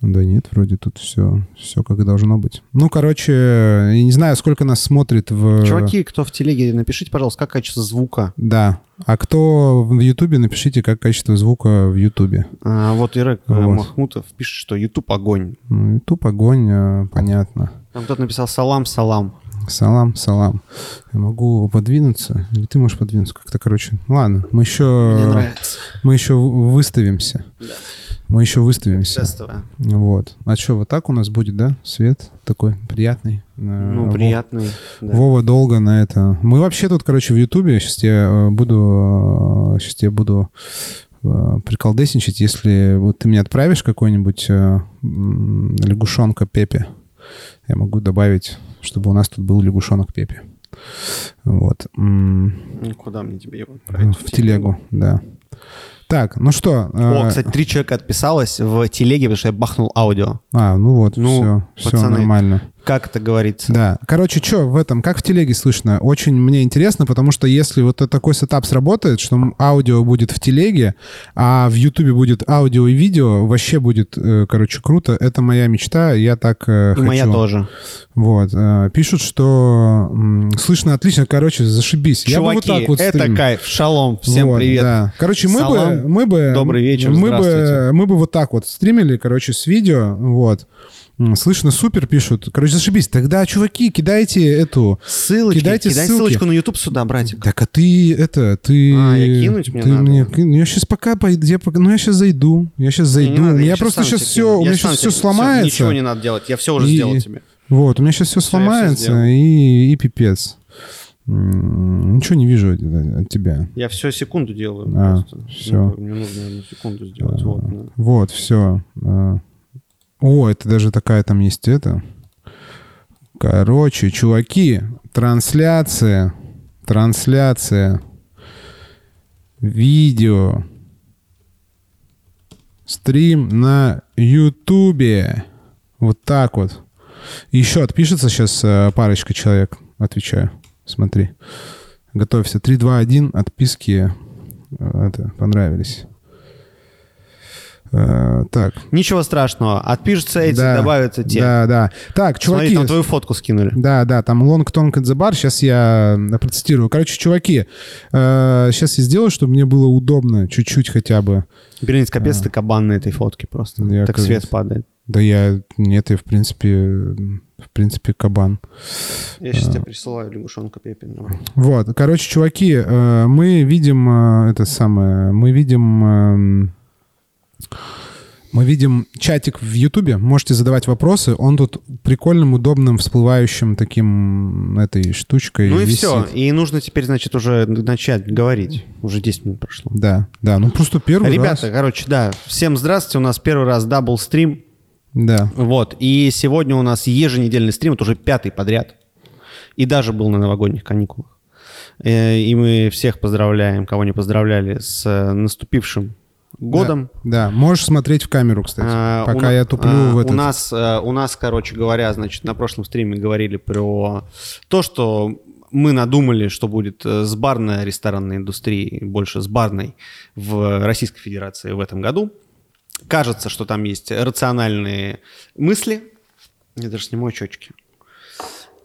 Да нет, вроде тут все, все как и должно быть. Ну, короче, я не знаю, сколько нас смотрит в... Чуваки, кто в телеге, напишите, пожалуйста, как качество звука. Да. А кто в Ютубе, напишите, как качество звука в Ютубе. А, вот Ирек э, Вот. Махмутов пишет, что YouTube огонь. Ну, Ютуб огонь, э, понятно. Там кто-то написал салам, салам. Салам, салам. Я могу подвинуться? Или ты можешь подвинуться как-то, короче. Ладно, мы еще... Мне нравится. Мы еще выставимся. Мы еще выставимся. Тестовое. Вот. А что, вот так у нас будет, да? Свет такой приятный. Э, Ну, Во- приятный. да. Вова долго на это. Мы вообще тут, короче, в Ютубе. Сейчас я э, буду... Сейчас я буду э, приколдесничать, если вот ты мне отправишь какой-нибудь э, лягушонка Пепе. Я могу добавить, чтобы у нас тут был лягушонок Пепе. Вот. Куда мне тебе его отправить? В телегу, да. Так, ну что? О, э, кстати, три человека отписалось в телеге, потому что я бахнул аудио. А, ну вот, Ну, все, все пацаны, нормально. Как это говорится? Да. Короче, что в этом, как в телеге слышно? Очень мне интересно, потому что если вот такой сетап сработает, что аудио будет в телеге, а в Ютубе будет аудио и видео, вообще будет, э, короче, круто. Это моя мечта, я так э, И хочу. моя тоже. Вот. э, Пишут, что слышно отлично, короче, зашибись. я бы вот Чуваки, так вот это стрим. кайф. Шалом. Всем Вот, привет. да. Короче, мы Салам. бы, мы бы, Добрый вечер, мы бы, мы бы вот так вот стримили, короче, с видео, вот. Слышно супер, пишут. Короче, зашибись. Тогда, чуваки, кидайте эту... Ссылочки. Кидайте Кидай ссылки. ссылочку на YouTube сюда, братик. Так, а ты это, ты... А, я кинуть мне ты надо? мне я сейчас пока пойду, я пока, ну я сейчас зайду, я сейчас Не, не зайду. надо, меня я просто сейчас все, кину. у Я меня сейчас все сломается. Ничего не надо делать. Я все уже И- сделал тебе. Вот, у меня сейчас все я всё сломается, сделал. и, и пипец. Ничего не вижу от, от тебя. Я все секунду делаю. А, просто. всё. Ну, Мне нужно одну секунду сделать. Вот, да. Вот, все. О, это даже такая там есть это. Короче, чуваки, трансляция, трансляция, видео, стрим на Ютубе. Вот так вот. Еще отпишется сейчас э, парочка человек, отвечаю. Смотри. Готовься. 3, 2, 1. Отписки э, это, понравились. Э, так. Ничего страшного. Отпишутся эти, Да, добавятся те. Да, да. Так, Смотри, чуваки. там твою фотку скинули. Да, да, там long tongue at the bar. Сейчас я э, процитирую. Короче, чуваки, сейчас я сделаю, чтобы мне было удобно чуть-чуть хотя бы. Бернис, капец, ты кабан на этой фотке просто. Я, так кажется. свет падает. Да я... Нет, я в принципе... В принципе, кабан. Я сейчас тебе присылаю лягушонка давай. Вот, короче, чуваки, э, мы видим э, это самое, мы видим, эм, мы видим чатик в Ютубе. Можете задавать вопросы. Он тут прикольным, удобным, всплывающим таким этой штучкой. Ну и висит. все. И нужно теперь, значит, уже начать говорить. Уже 10 минут прошло. Да, да. Ну просто первый Ребята, раз. короче, да. Всем здравствуйте. У нас первый раз double стрим. Да. Вот. И сегодня у нас еженедельный стрим. Это уже пятый подряд. И даже был на новогодних каникулах. Э, И мы всех поздравляем, кого не поздравляли, с э, наступившим годом. Да, можешь смотреть в камеру, кстати. А, пока у я туплю а, в этот. У нас, э, у нас, короче говоря, значит, на прошлом стриме говорили про то, что мы надумали, что будет э, с барной ресторанной индустрией, больше с барной в Российской Федерации в этом году. Кажется, что там есть рациональные мысли. Я даже сниму очечки.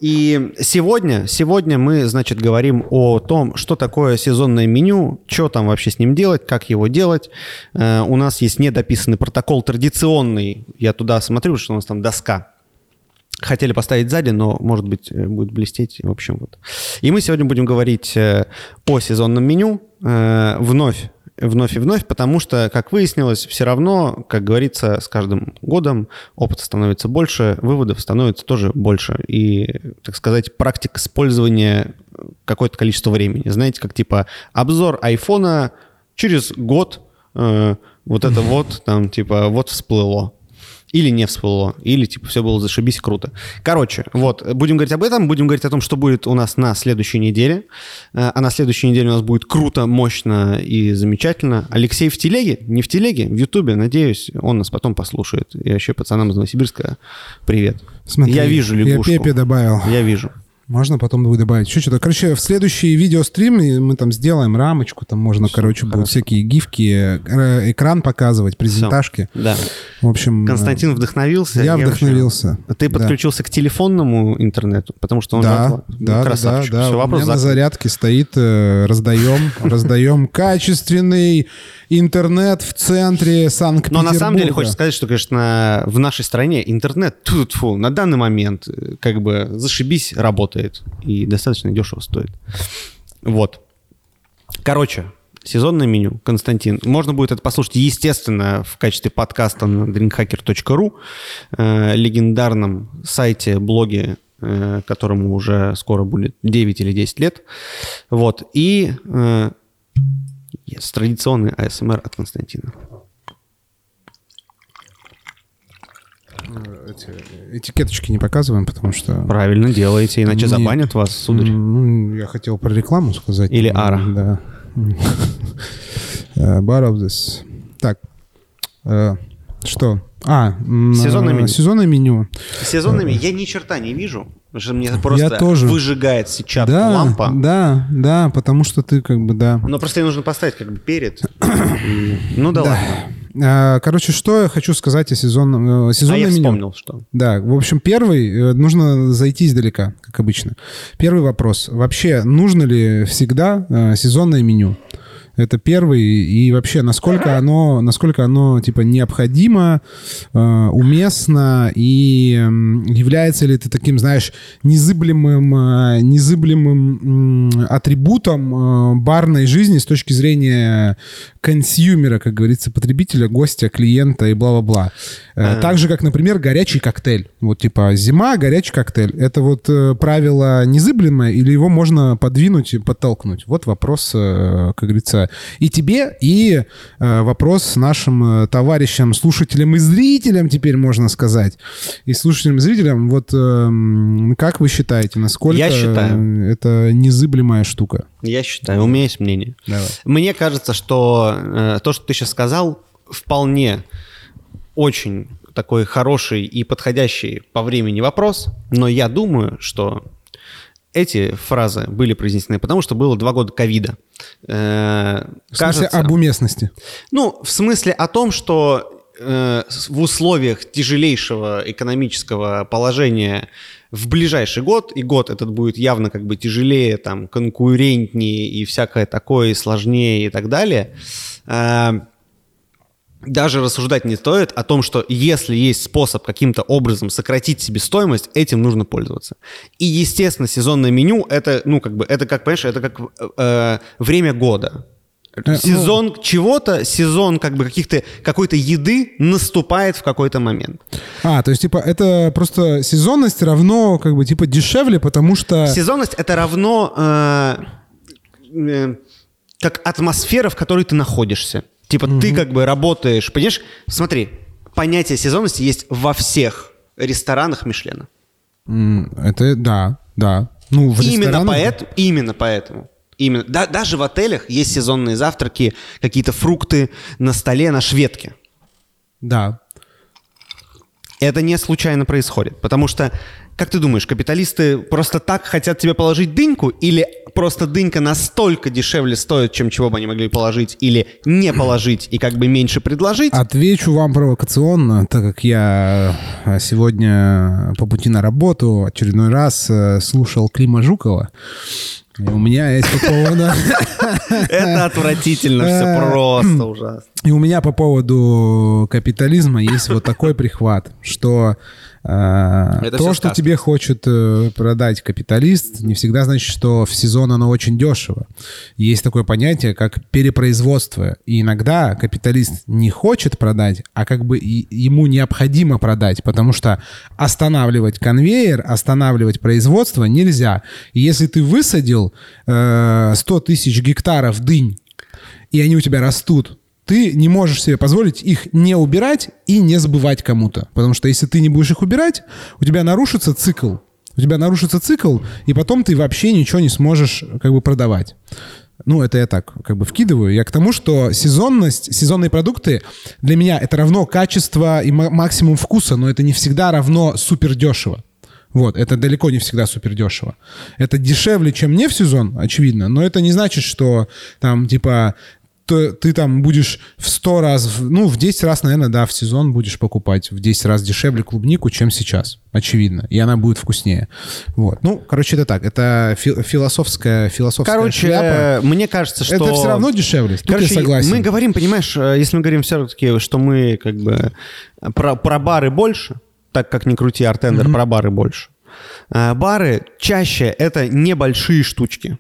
И сегодня, сегодня мы, значит, говорим о том, что такое сезонное меню, что там вообще с ним делать, как его делать. Э, у нас есть недописанный протокол традиционный. Я туда смотрю, что у нас там доска. Хотели поставить сзади, но, может быть, э, будет блестеть. В общем, вот. И мы сегодня будем говорить э, о сезонном меню э, вновь вновь и вновь, потому что, как выяснилось, все равно, как говорится, с каждым годом опыта становится больше, выводов становится тоже больше. И, так сказать, практик использования какое-то количество времени. Знаете, как типа обзор айфона через год э, вот это вот там типа вот всплыло. Или не всплыло, или типа все было зашибись круто. Короче, вот, будем говорить об этом, будем говорить о том, что будет у нас на следующей неделе. Э, А на следующей неделе у нас будет круто, мощно и замечательно. Алексей в телеге, не в телеге, в Ютубе, надеюсь, он нас потом послушает. И вообще пацанам из Новосибирска привет. Смотри, я вижу я лягушку. Пепе добавил. Я вижу. Можно потом будет добавить еще что-то. Короче, в следующий видеострим мы там сделаем рамочку, там можно, Всё, короче, будут хорошо. всякие гифки, э, экран показывать, презентажки. Да. В общем, э, Константин вдохновился. я вообще- вдохновился. Ты Да. подключился к телефонному интернету, потому что он Да, отла- да, да, да, да. Все, У меня на закрыт. зарядке стоит, э, раздаем, раздаем качественный интернет в центре Но Санкт-Петербурга. на самом деле хочется сказать, что, конечно, в нашей стране интернет тьфу, на данный момент э, как бы зашибись работает и достаточно дешево стоит. Вот. Короче, сезонное меню, Константин. Можно будет это послушать, естественно, в качестве подкаста на drinkhacker.ru, э, легендарном сайте, блоге, э, которому уже скоро будет 9 или 10 лет. Вот. И э, yes, традиционный АСМР от Константина. Эти этикеточки не показываем, потому что... Правильно делаете, иначе Не. забанят вас, сударь. Ну, я хотел про рекламу сказать. Или ара. Да. Э, Bar of this. Так. э, Что? А, Сезонное э, меню. Сезонное меню. Сезонными я ни черта не вижу, потому что мне просто тоже. выжигает сетчатку Да, лампа. да, да, потому что ты как бы, да. Но просто ее нужно поставить как бы перед. Ну да, Да. ладно. А, Короче, что я хочу сказать о сезонном, э, А сезонное я меню. вспомнил, что. Да, в общем, первый, э, нужно зайти издалека, как обычно. Первый вопрос. Вообще, нужно ли всегда э, сезонное меню? Это первый. И вообще, насколько оно, насколько оно типа необходимо, э, уместно и является ли это таким, знаешь, незыблемым, э, незыблемым атрибутом э, барной жизни с точки зрения консюмера, как говорится, потребителя, гостя, клиента и бла-бла-бла. Э, А. Так же, как, например, горячий коктейль. Вот типа зима, горячий коктейль. Это вот э, правило незыблемое или его можно подвинуть и подтолкнуть? Вот вопрос, э, как говорится, и тебе, и э, вопрос нашим э, товарищам, слушателям и зрителям теперь можно сказать. И слушателям и зрителям, вот эм, как вы считаете, насколько Я считаю. это незыблемая штука? Я считаю, у меня есть мнение. Давай. Мне кажется, что э, то, что ты сейчас сказал, вполне очень такой хороший и подходящий по времени вопрос, но я думаю, что эти фразы были произнесены, потому что было два года ковида. Э, В смысле, кажется- об уместности. Ну, в смысле о том, что э, в условиях тяжелейшего экономического положения в ближайший год, и год этот будет явно как бы тяжелее, там, конкурентнее и всякое такое, и сложнее и так далее, э, даже рассуждать не стоит о том, что если есть способ каким-то образом сократить себестоимость, этим нужно пользоваться. И, естественно, сезонное меню это, ну, как бы, это как, понимаешь, это как э, время года. ну- Сезон чего-то, сезон как бы каких-то какой-то еды наступает в какой-то момент. А, то есть, типа, это просто сезонность равно, как бы, типа, дешевле, потому что... Сезонность это равно э, э, как атмосфера, в которой ты находишься. Типа ты как бы работаешь, понимаешь? Смотри, понятие сезонности есть во всех ресторанах Мишлена. Это, да, да. Ну, в Именно поэтому, именно поэтому. Именно. Да, даже в отелях есть сезонные завтраки, какие-то фрукты на столе, на шведке. Да. Это не случайно происходит. Потому что, как ты думаешь, капиталисты просто так хотят тебе положить дыньку? Или просто дынька настолько дешевле стоит, чем чего бы они могли положить? Или не положить и как бы меньше предложить? Отвечу вам провокационно, так как я э, сегодня по пути на работу очередной раз э, слушал Клима Жукова. И у меня есть по поводу... Это отвратительно, все просто ужасно. И у меня по поводу капитализма есть вот такой прихват, что э, Это то, что сказка. тебе хочет э, продать капиталист, не всегда значит, что в сезон оно очень дешево. Есть такое понятие, как перепроизводство. И иногда капиталист не хочет продать, а как бы ему необходимо продать, потому что останавливать конвейер, останавливать производство нельзя. И если ты высадил э, 100 тысяч гектаров дынь, и они у тебя растут, ты не можешь себе позволить их не убирать и не сбывать кому-то. Потому что если ты не будешь их убирать, у тебя нарушится цикл. У тебя нарушится цикл, и потом ты вообще ничего не сможешь как бы продавать. Ну, это я так как бы вкидываю. Я к тому, что сезонность, сезонные продукты для меня это равно качество и ма- максимум вкуса, но это не всегда равно супер дешево. Вот, это далеко не всегда супер дешево. Это дешевле, чем не в сезон, очевидно, но это не значит, что там, типа, то ты там будешь в 100 раз, ну, в 10 раз, наверное, да, в сезон будешь покупать в 10 раз дешевле клубнику, чем сейчас, очевидно. И она будет вкуснее. Вот. Ну, короче, это так. Это фи- философская, философская Короче, шляпа. э, мне кажется, что... Это все равно дешевле. Тут Короче, я согласен. мы говорим, понимаешь, э, если мы говорим все-таки, что мы как бы про, про бары больше, так как не крути артендер, про бары больше. А, Бары чаще это небольшие штучки.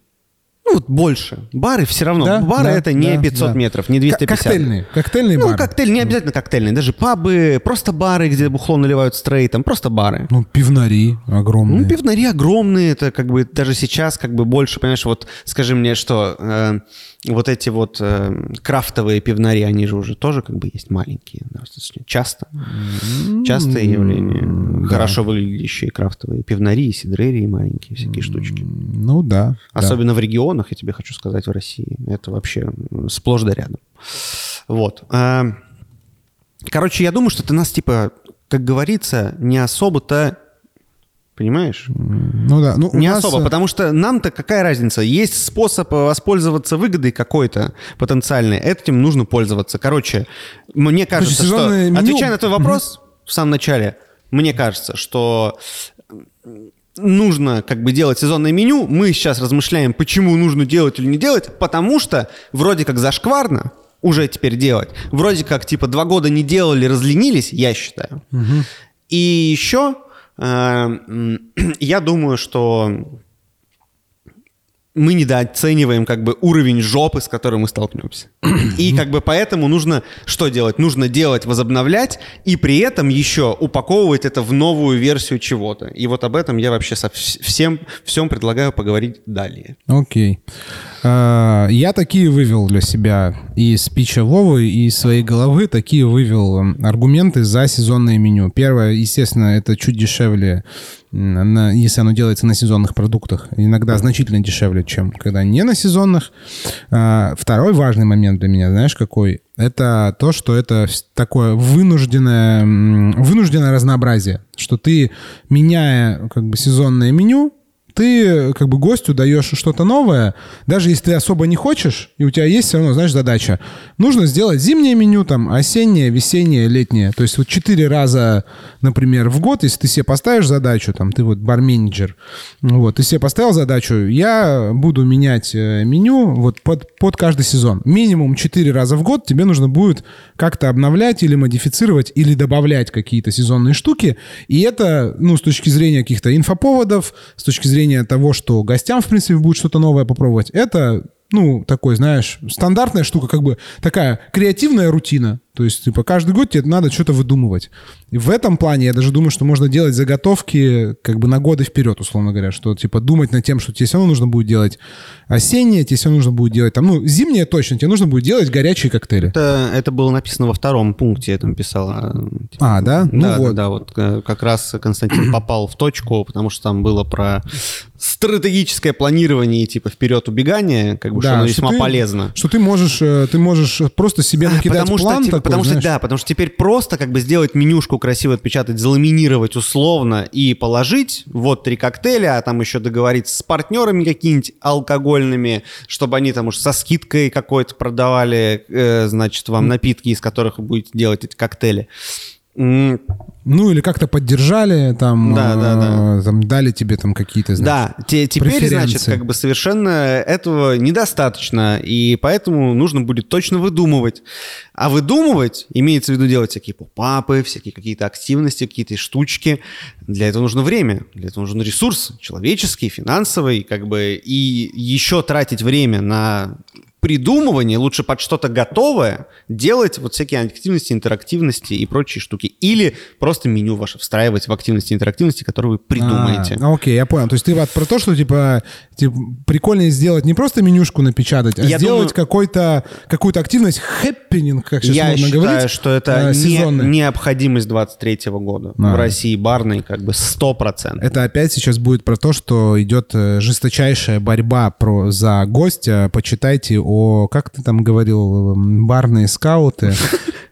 Ну, вот больше. Бары все равно. Да, Бары да, это не да, 500 да. метров, не К- 250. Коктейльные. Коктейльные Ну, бары. коктейль, не обязательно коктейльные, даже пабы, просто бары, где бухло наливают стрейтом, просто бары. Ну, пивнари огромные. Ну, пивнари огромные, это как бы даже сейчас как бы больше, понимаешь, вот скажи мне, что э, вот эти вот э, крафтовые пивнари, они же уже тоже как бы есть маленькие, достаточно часто. Частое явление. Хорошо выглядящие крафтовые пивнари, сидрерии маленькие всякие штучки. Ну, да. да. Особенно в регионах, я тебе хочу сказать, в России. Это вообще сплошь да рядом. Вот. А, Короче, я думаю, что ты нас, типа, как говорится, не особо-то... Понимаешь? Ну, да. Ну, Не нас, особо, э, потому что нам-то какая разница? Есть способ э, воспользоваться выгодой какой-то потенциальной. Этим нужно пользоваться. Короче, мне кажется, что... сезонное меню- Отвечая на твой вопрос в самом начале, мне кажется, что нужно как бы делать сезонное меню. Мы сейчас размышляем, почему нужно делать или не делать, потому что вроде как зашкварно уже теперь делать. Вроде как, типа, два года не делали, разленились, я считаю. И еще э, я думаю, что мы недооцениваем как бы уровень жопы, с которым мы столкнемся. И как бы поэтому нужно что делать? Нужно делать, возобновлять, и при этом еще упаковывать это в новую версию чего-то. И вот об этом я вообще со вс- всем, всем предлагаю поговорить далее. Окей. А, Я такие вывел для себя из спича Вовы, и из своей головы такие вывел м, аргументы за сезонное меню. Первое, естественно, это чуть дешевле, если оно делается на сезонных продуктах. Иногда значительно дешевле, чем когда не на сезонных. А, Второй важный момент для меня, знаешь, какой? Это то, что это такое вынужденное, вынужденное разнообразие. Что ты, меняя как бы сезонное меню, ты как бы гостю даешь что-то новое, даже если ты особо не хочешь, и у тебя есть все равно, знаешь, задача. Нужно сделать зимнее меню, там, осеннее, весеннее, летнее. То есть вот четыре раза, например, в год, если ты себе поставишь задачу, там, ты вот бар-менеджер, вот, ты себе поставил задачу, я буду менять э, меню вот под, под каждый сезон. Минимум четыре раза в год тебе нужно будет как-то обновлять или модифицировать, или добавлять какие-то сезонные штуки. И это, ну, с точки зрения каких-то инфоповодов, с точки зрения того, что гостям, в принципе, будет что-то новое попробовать, это, ну, такой, знаешь, стандартная штука, как бы такая креативная рутина. То есть, типа, каждый год тебе надо что-то выдумывать. И в этом плане я даже думаю, что можно делать заготовки как бы на годы вперед, условно говоря, что, типа, думать над тем, что тебе все равно нужно будет делать осеннее, тебе все равно нужно будет делать, там, ну, зимнее точно, тебе нужно будет делать горячие коктейли. Это, это было написано во втором пункте, я там писала. А, да? Ну да, вот. да, да, вот э, как раз Константин попал в точку, потому что там было про стратегическое планирование типа вперед убегание, как бы что оно что весьма ты- полезно. Что ты можешь, э, ты можешь просто себе накидать потому план что, типа, такой, потому что знаешь. да, потому что теперь просто как бы сделать менюшку красиво отпечатать, заламинировать условно и положить вот три коктейля, а там еще договориться с партнерами какими-нибудь алкогольными, чтобы они там уж со скидкой какой-то продавали, э, значит, вам напитки, из которых вы будете делать эти коктейли. Ну, или как-то поддержали, там, Да, да, да. э, там дали тебе там какие-то, знаешь, Да, те- теперь, значит, как бы совершенно этого недостаточно, и поэтому нужно будет точно выдумывать. А выдумывать, имеется в виду делать всякие попапы, всякие какие-то активности, какие-то штучки. Для этого нужно время, для этого нужен ресурс человеческий, финансовый, как бы, и еще тратить время на придумывание, лучше под что-то готовое делать вот всякие активности, интерактивности и прочие штуки. Или просто меню ваше встраивать в активности, интерактивности, которые вы придумаете. А, окей, я понял. То есть ты вот про то, что типа, типа прикольнее сделать не просто менюшку напечатать, а Я сделать думаю- какой-то какую-то активность, happening, как сейчас Я модно считаю, говорить. что это э, не- необходимость 23 года. А. В России барной как бы 100%. Это опять сейчас будет про то, что идет э, жесточайшая борьба про, за гостя. Почитайте о, как ты там говорил, барные скауты.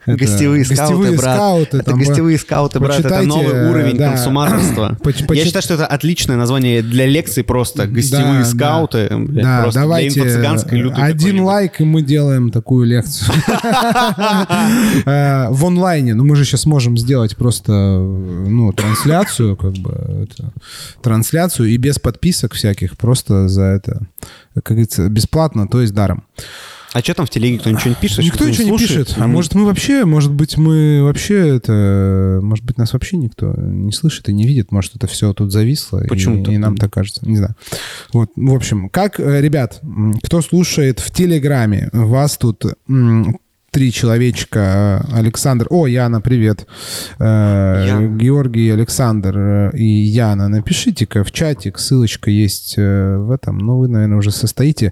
Это Гостевые скауты, гостевые брат. скауты, это там, гостевые скауты, брат. Это новый уровень да. консуматорства. Поч- Я считаю, что это отличное название для лекций просто. Гостевые Да, скауты. блядь, Да, просто давайте для лютой один лайк, и мы делаем такую лекцию. Э, В онлайне. Ну, мы же сейчас можем сделать просто, ну, трансляцию, как бы, трансляцию и без подписок всяких, просто за это, как говорится, бесплатно, то есть даром. А что там в телеге? Кто ничего не пишет? Никто ничего не слушает? пишет. А может, мы вообще, может быть, мы вообще это... Может быть, нас вообще никто не слышит и не видит. Может, это все тут зависло. и- Почему И, так? нам так кажется. Не знаю. Вот, в общем, как, э, ребят, кто слушает в Телеграме, вас тут три человечка. э, Александр... О, Яна, привет. Э, Яна. Георгий, Александр э, и Яна. Напишите-ка в чатик. Ссылочка есть в этом. Ну, вы, наверное, уже состоите.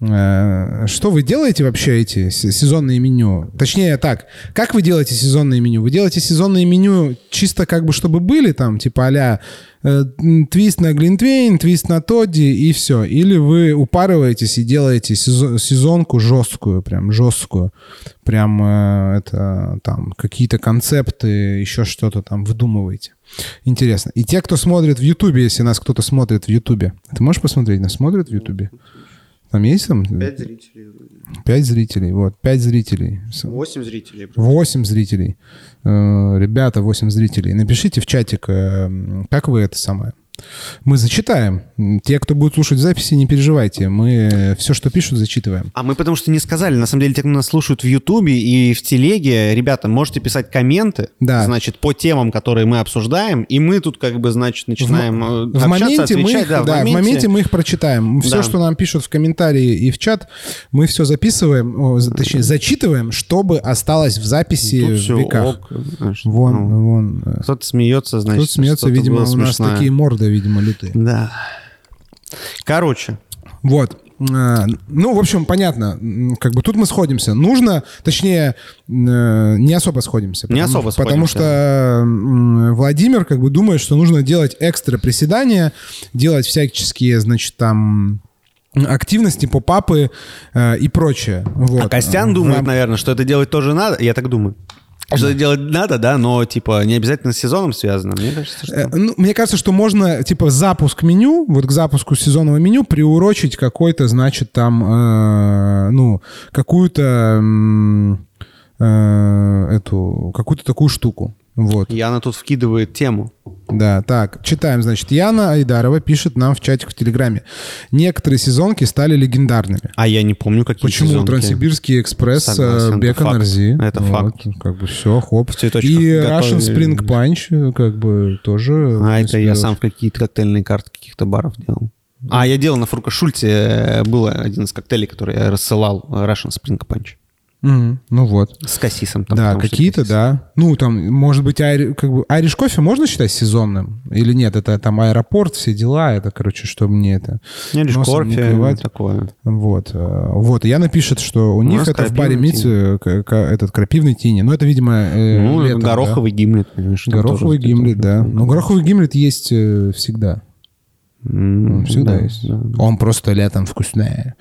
Э, Что вы делаете вообще эти сезонные меню? Точнее так, как вы делаете сезонные меню? Вы делаете сезонные меню чисто как бы чтобы были там, типа а-ля э, твист на Глинтвейн, твист на Тодди и все? Или вы упарываетесь и делаете сезон- сезонку жесткую, прям жесткую? Прям э, это там какие-то концепты, еще что-то там выдумываете? Интересно. И те, кто смотрит в Ютубе, если нас кто-то смотрит в Ютубе, ты можешь посмотреть, нас смотрят в Ютубе? Там есть там? зрителей. Пять зрителей, вот, пять зрителей. Восемь зрителей. Восемь зрителей. Э, Ребята, восемь зрителей. Напишите в чатик, э, как вы это самое. Мы зачитаем. Те, кто будет слушать записи, не переживайте. Мы все, что пишут, зачитываем. А мы потому что не сказали, на самом деле, те, кто нас слушают в Ютубе и в Телеге, ребята, можете писать комменты, Да. значит, по темам, которые мы обсуждаем, и мы тут как бы, значит, начинаем э, В общаться, моменте, мы отвечать, их, да, да, в моменте мы их прочитаем. Все, Да. что нам пишут в комментарии и в чат, мы все записываем, точнее, зачитываем, чтобы осталось в записи Тут в веках. ок, знаешь, Вон, ну, вон. э, Кто-то смеется, значит, Кто смеется, что-то видимо, у нас такие морды, видимо, лютые. Да. Короче, Вот. Э, Ну, в общем, понятно. Как бы тут мы сходимся. Нужно, точнее, э, не особо сходимся. Не потому- особо Потому сходимся. что м, Владимир как бы думает, что нужно делать экстра приседания, делать всяческие, значит, там активности, поп-апы э, и прочее. Вот. а Костян В думает, рам- наверное, что это делать тоже надо, я так думаю. Что это делать надо, да, но, типа, не обязательно с сезоном связано. Мне кажется, что... Э, ну, мне кажется, что можно, типа, запуск меню, вот к запуску сезонного меню приурочить какой-то, значит, там, э, ну, какую-то э, эту, какую-то такую штуку. Вот, Яна тут вкидывает тему. Да, так, читаем, значит, Яна Айдарова пишет нам в чатик в Телеграме. Некоторые сезонки стали легендарными. А я не помню, какие Почему сезонки. Транссибирский экспресс, э, Согласен, это Бекон факт. Рзи. Это Вот, факт. Как бы все, хоп. В цветочках И Russian. Spring Punch, э, как бы, тоже. А это я сам в какие-то коктейльные карты каких-то баров делал. А, я делал на Фрука Шульце, э, был один из коктейлей, который я рассылал, Russian Spring Punch. Мгм, Ну вот. С кассисом. Там, да, какие-то, да. Ну, там, может быть, айри- как бы, Irish кофе можно считать сезонным? Или нет? Это там аэропорт, все дела. Это, короче, что мне это... Не, не кофе, клевать. такое. Вот. э, Вот. Яна пишет, что у, них нас это в к- к- этот крапивный тини. Ну, это, видимо, э, Ну, летом, да? гороховый гимлет, понимаешь. там Гороховый гимлет, да. Ну, гороховый гимлет есть э, всегда. Он всегда да, есть. да, да. Он просто летом вкусный.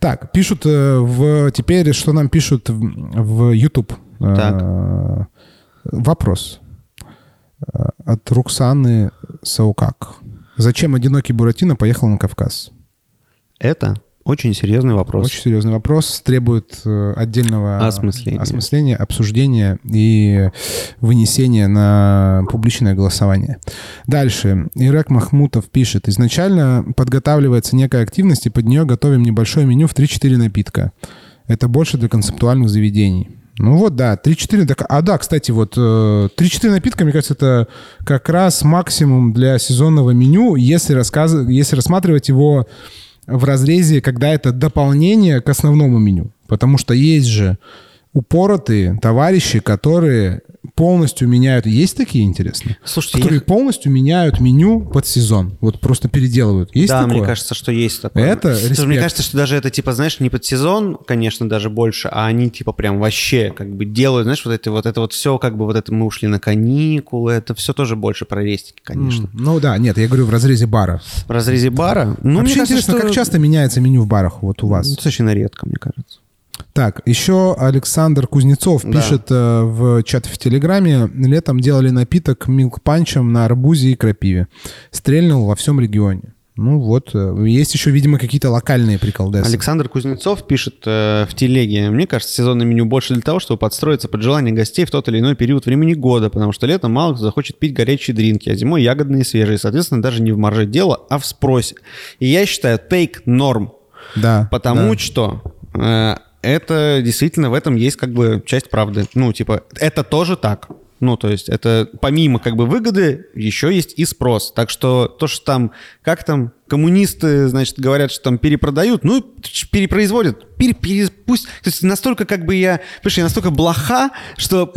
Так, пишут э, в... Теперь, что нам пишут в, в YouTube? Э, Так. Вопрос. Э, От Руксаны Саукак. Зачем одинокий Буратино поехал на Кавказ? Это очень серьезный вопрос. Очень серьезный вопрос. Требует э, отдельного Осмысления. осмысления, обсуждения и вынесения на публичное голосование. Дальше. Ирак Махмутов пишет. Изначально подготавливается некая активность, и под нее готовим небольшое меню в 3-4 напитка. Это больше для концептуальных заведений. Ну вот, да, 3-4. так- А да, кстати, вот э, 3-4 напитка, мне кажется, это как раз максимум для сезонного меню, если, рассказ... если рассматривать его в разрезе, когда это дополнение к основному меню. Потому что есть же упоротые товарищи, которые полностью меняют... Есть такие, интересно? Слушайте, которые я- полностью меняют меню под сезон. Вот просто переделывают. Есть да, такое? мне кажется, что есть такое. Это респект. Мне кажется, что даже это, типа, знаешь, не под сезон, конечно, даже больше, а они, типа, прям вообще, как бы, делают, знаешь, вот это вот, это вот все, как бы, вот это мы ушли на каникулы, это все тоже больше про рестики, конечно. М, Ну да, нет, я говорю в разрезе бара. В разрезе бара, ну, Вообще мне кажется, интересно, что... как часто меняется меню в барах вот у вас? Достаточно редко, мне кажется. Так, еще Александр Кузнецов Да. пишет э, в чат в Телеграме. Летом делали напиток милк панчем на арбузе и крапиве. Стрельнул во всем регионе. Ну вот, э, есть еще, видимо, какие-то локальные приколдесы. Александр Кузнецов пишет э, в телеге. Мне кажется, сезонное меню больше для того, чтобы подстроиться под желание гостей в тот или иной период времени года, потому что летом мало кто захочет пить горячие дринки, а зимой ягодные и свежие. Соответственно, даже не в марже дело, а в спросе. И я считаю, take норм. Да. Потому да. что э, это действительно в этом есть как бы часть правды. Ну, типа, это тоже так. Ну, то есть это помимо как бы выгоды еще есть и спрос. Так что то, что там, как там, коммунисты, значит, говорят, что там перепродают, ну, перепроизводят. Пере, пере- пусть, то есть настолько как бы я, понимаешь, я настолько блоха, что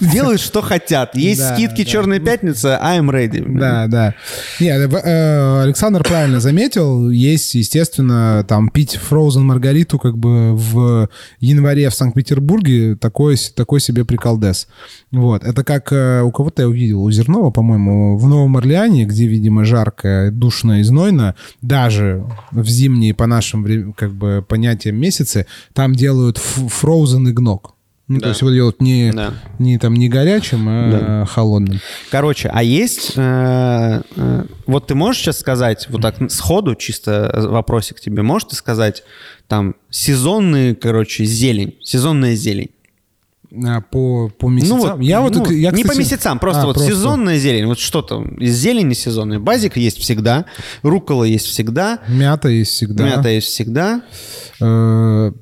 делают, что хотят. Есть Да, скидки да. «Черная пятница», I'm ready. Да, да. Нет, э, Александр правильно заметил. Есть, естественно, там пить Frozen Маргариту как бы в январе в Санкт-Петербурге такой, такой себе приколдес. Вот. Это как э, у кого-то я увидел, у Зернова, по-моему, в Новом Орлеане, где, видимо, жарко, душно и знойно, даже в зимние, по нашим как бы понятиям месяцы, там делают ф- Frozen и гнок. Ну, Да. то есть его делают не, Да. не, там, не горячим, а холодным. Короче, а есть... э, э, вот ты можешь сейчас сказать, вот так сходу, чисто вопросик тебе, можешь ты сказать, там, сезонные, короче, зелень, сезонная зелень? А, по, по месяцам? Ну, вот, я вот, ну, я, не по кстати- месяцам, просто А, вот сезонная зелень, вот что там, из зелени сезонная. Базик есть всегда, рукола есть всегда, Мята есть всегда. мята есть всегда. Э,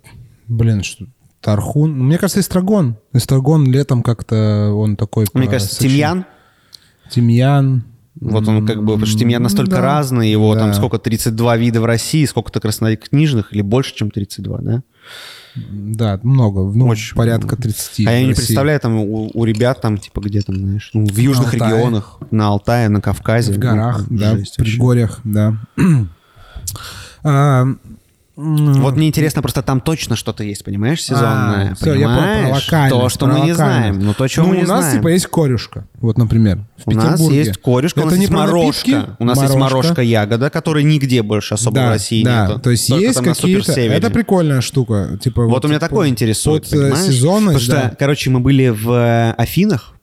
блин, что Тархун. Ну, Мне кажется, эстрагон. Эстрагон летом как-то он такой... Мне по- кажется, сочи- тимьян. Тимьян. Вот он как бы, потому что тимьян настолько Да. разный, его там Да. сколько, 32 вида в России, сколько-то краснокнижных, или больше, чем 32, да? Да, много. Ну, Очень. порядка 30 а я не представляю там у, у ребят там, типа, где там, знаешь, ну, в южных Алтае. регионах, на Алтае, на Кавказе. В горах, Ну, да, в предгорьях, да. А, Вот мне интересно, просто там точно что-то есть, понимаешь, сезонное. А, всё, я про- понимаешь? То, что про мы не знаем. Ну, то, чего ну, мы не у нас знаем. типа есть корюшка, вот, например, в У нас Петербурге. есть корешка, у Это нас не есть морожка. напитки, У нас есть морожка ягода, которой нигде больше особо да, в России да, нету. то есть Только есть какие-то... Это прикольная штука. Типа, Вот, у меня по- такое интересует, под, э, понимаешь? сезонность, Потому да. что, короче, мы были в э, Афинах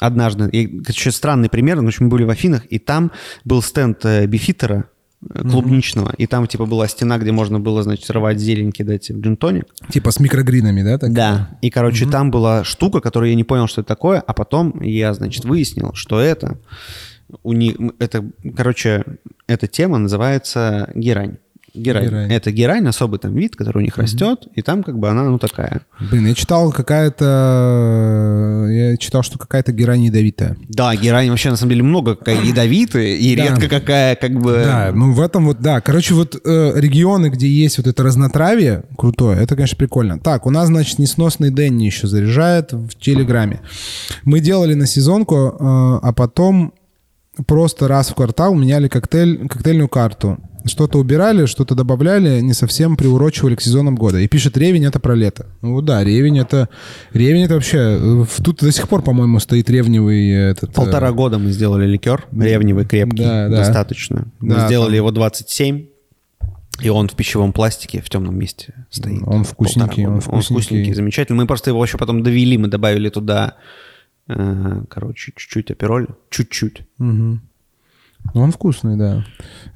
однажды. И, короче, странный пример. Общем, мы были в Афинах, и там был стенд э, бифитера клубничного. И там, типа, была стена, где можно было, значит, рвать зелень, кидать в джинтоник. Типа с микрогринами, да? так? Да. И, короче, там была штука, которую я не понял, что это такое, а потом я, значит, выяснил, что это у них, это, короче, эта тема называется герань. Герань. Герань. Это герань, особый там вид, который у них растет, и там как бы она, ну, такая. Блин, я читал какая-то... Я читал, что какая-то герань ядовитая. Да, герань вообще, на самом деле, много какая ядовитая, и Да. редко какая, как бы... Да, ну в этом вот, да. Короче, вот э, регионы, где есть вот это разнотравие крутое, это, конечно, прикольно. Так, у нас, значит, несносный Дэнни еще заряжает в Телеграме. Мы делали на сезонку, э, а потом просто раз в квартал меняли коктейль, коктейльную карту. Что-то убирали, что-то добавляли, не совсем приурочивали к сезонам года. И пишет Ревень это про лето. Ну да, Ревень это... Ревень это вообще... Тут до сих пор, по-моему, стоит ревневый этот... э, Полтора года мы сделали ликер, ревневый, крепкий, Да, да. достаточно. Мы Да, сделали там- его 27, и он в пищевом пластике в темном месте стоит. Он вкусненький, он года. Он вкусненький. вкусненький, замечательный. Мы просто его еще потом довели, мы добавили туда, э, короче, чуть-чуть апероль, чуть-чуть. Мгм. Ну, он вкусный, да.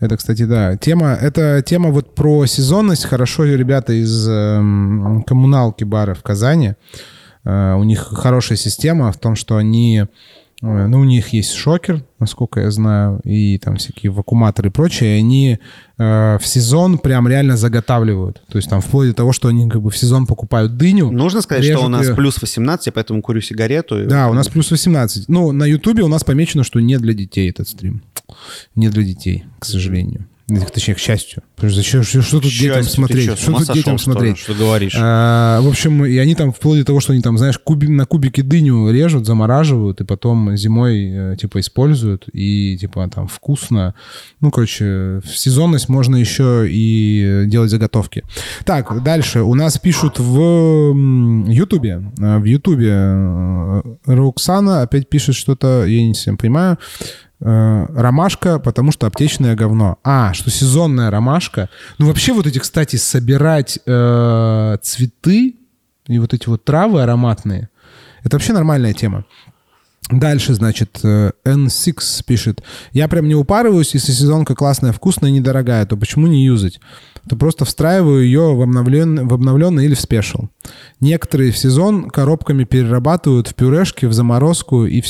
Это, кстати, да. Тема, это тема вот про сезонность. Хорошо ребята из эм, коммуналки бара в Казани. Э, у них хорошая система в том, что они... э, Ну, у них есть шокер, насколько я знаю, и там всякие вакууматоры и прочее. И они э, в сезон прям реально заготавливают. То есть там вплоть до того, что они как бы в сезон покупают дыню. Нужно сказать, что у нас её. плюс 18, я поэтому курю сигарету. и- Да, у нас плюс 18. Ну, на Ютубе у нас помечено, что не для детей этот стрим. Не для детей, к сожалению. Точнее, к счастью. Что зачем- что, что тут Счастье, детям смотреть? что ума тут детям что смотреть? Что говоришь? А, в общем, и они там вплоть до того, что они там, знаешь, куби, на кубики дыню режут, замораживают, и потом зимой, э, типа, используют, и, типа, там вкусно. Ну, короче, в сезонность можно еще и э, делать заготовки. Так, дальше. У нас пишут в Ютубе. Э, В Ютубе Роксана опять пишет что-то, я не совсем понимаю. Э, ромашка, потому что аптечное говно. А, что сезонная ромашка. Ну, вообще вот эти, кстати, собирать э, цветы и вот эти вот травы ароматные, это вообще нормальная тема. Дальше, значит, э, N6 пишет. Я прям не упарываюсь, если сезонка классная, вкусная недорогая, то почему не юзать? То просто встраиваю ее в обновленный, в обновленный или в спешл. Некоторые в сезон коробками перерабатывают в пюрешки, в заморозку и в,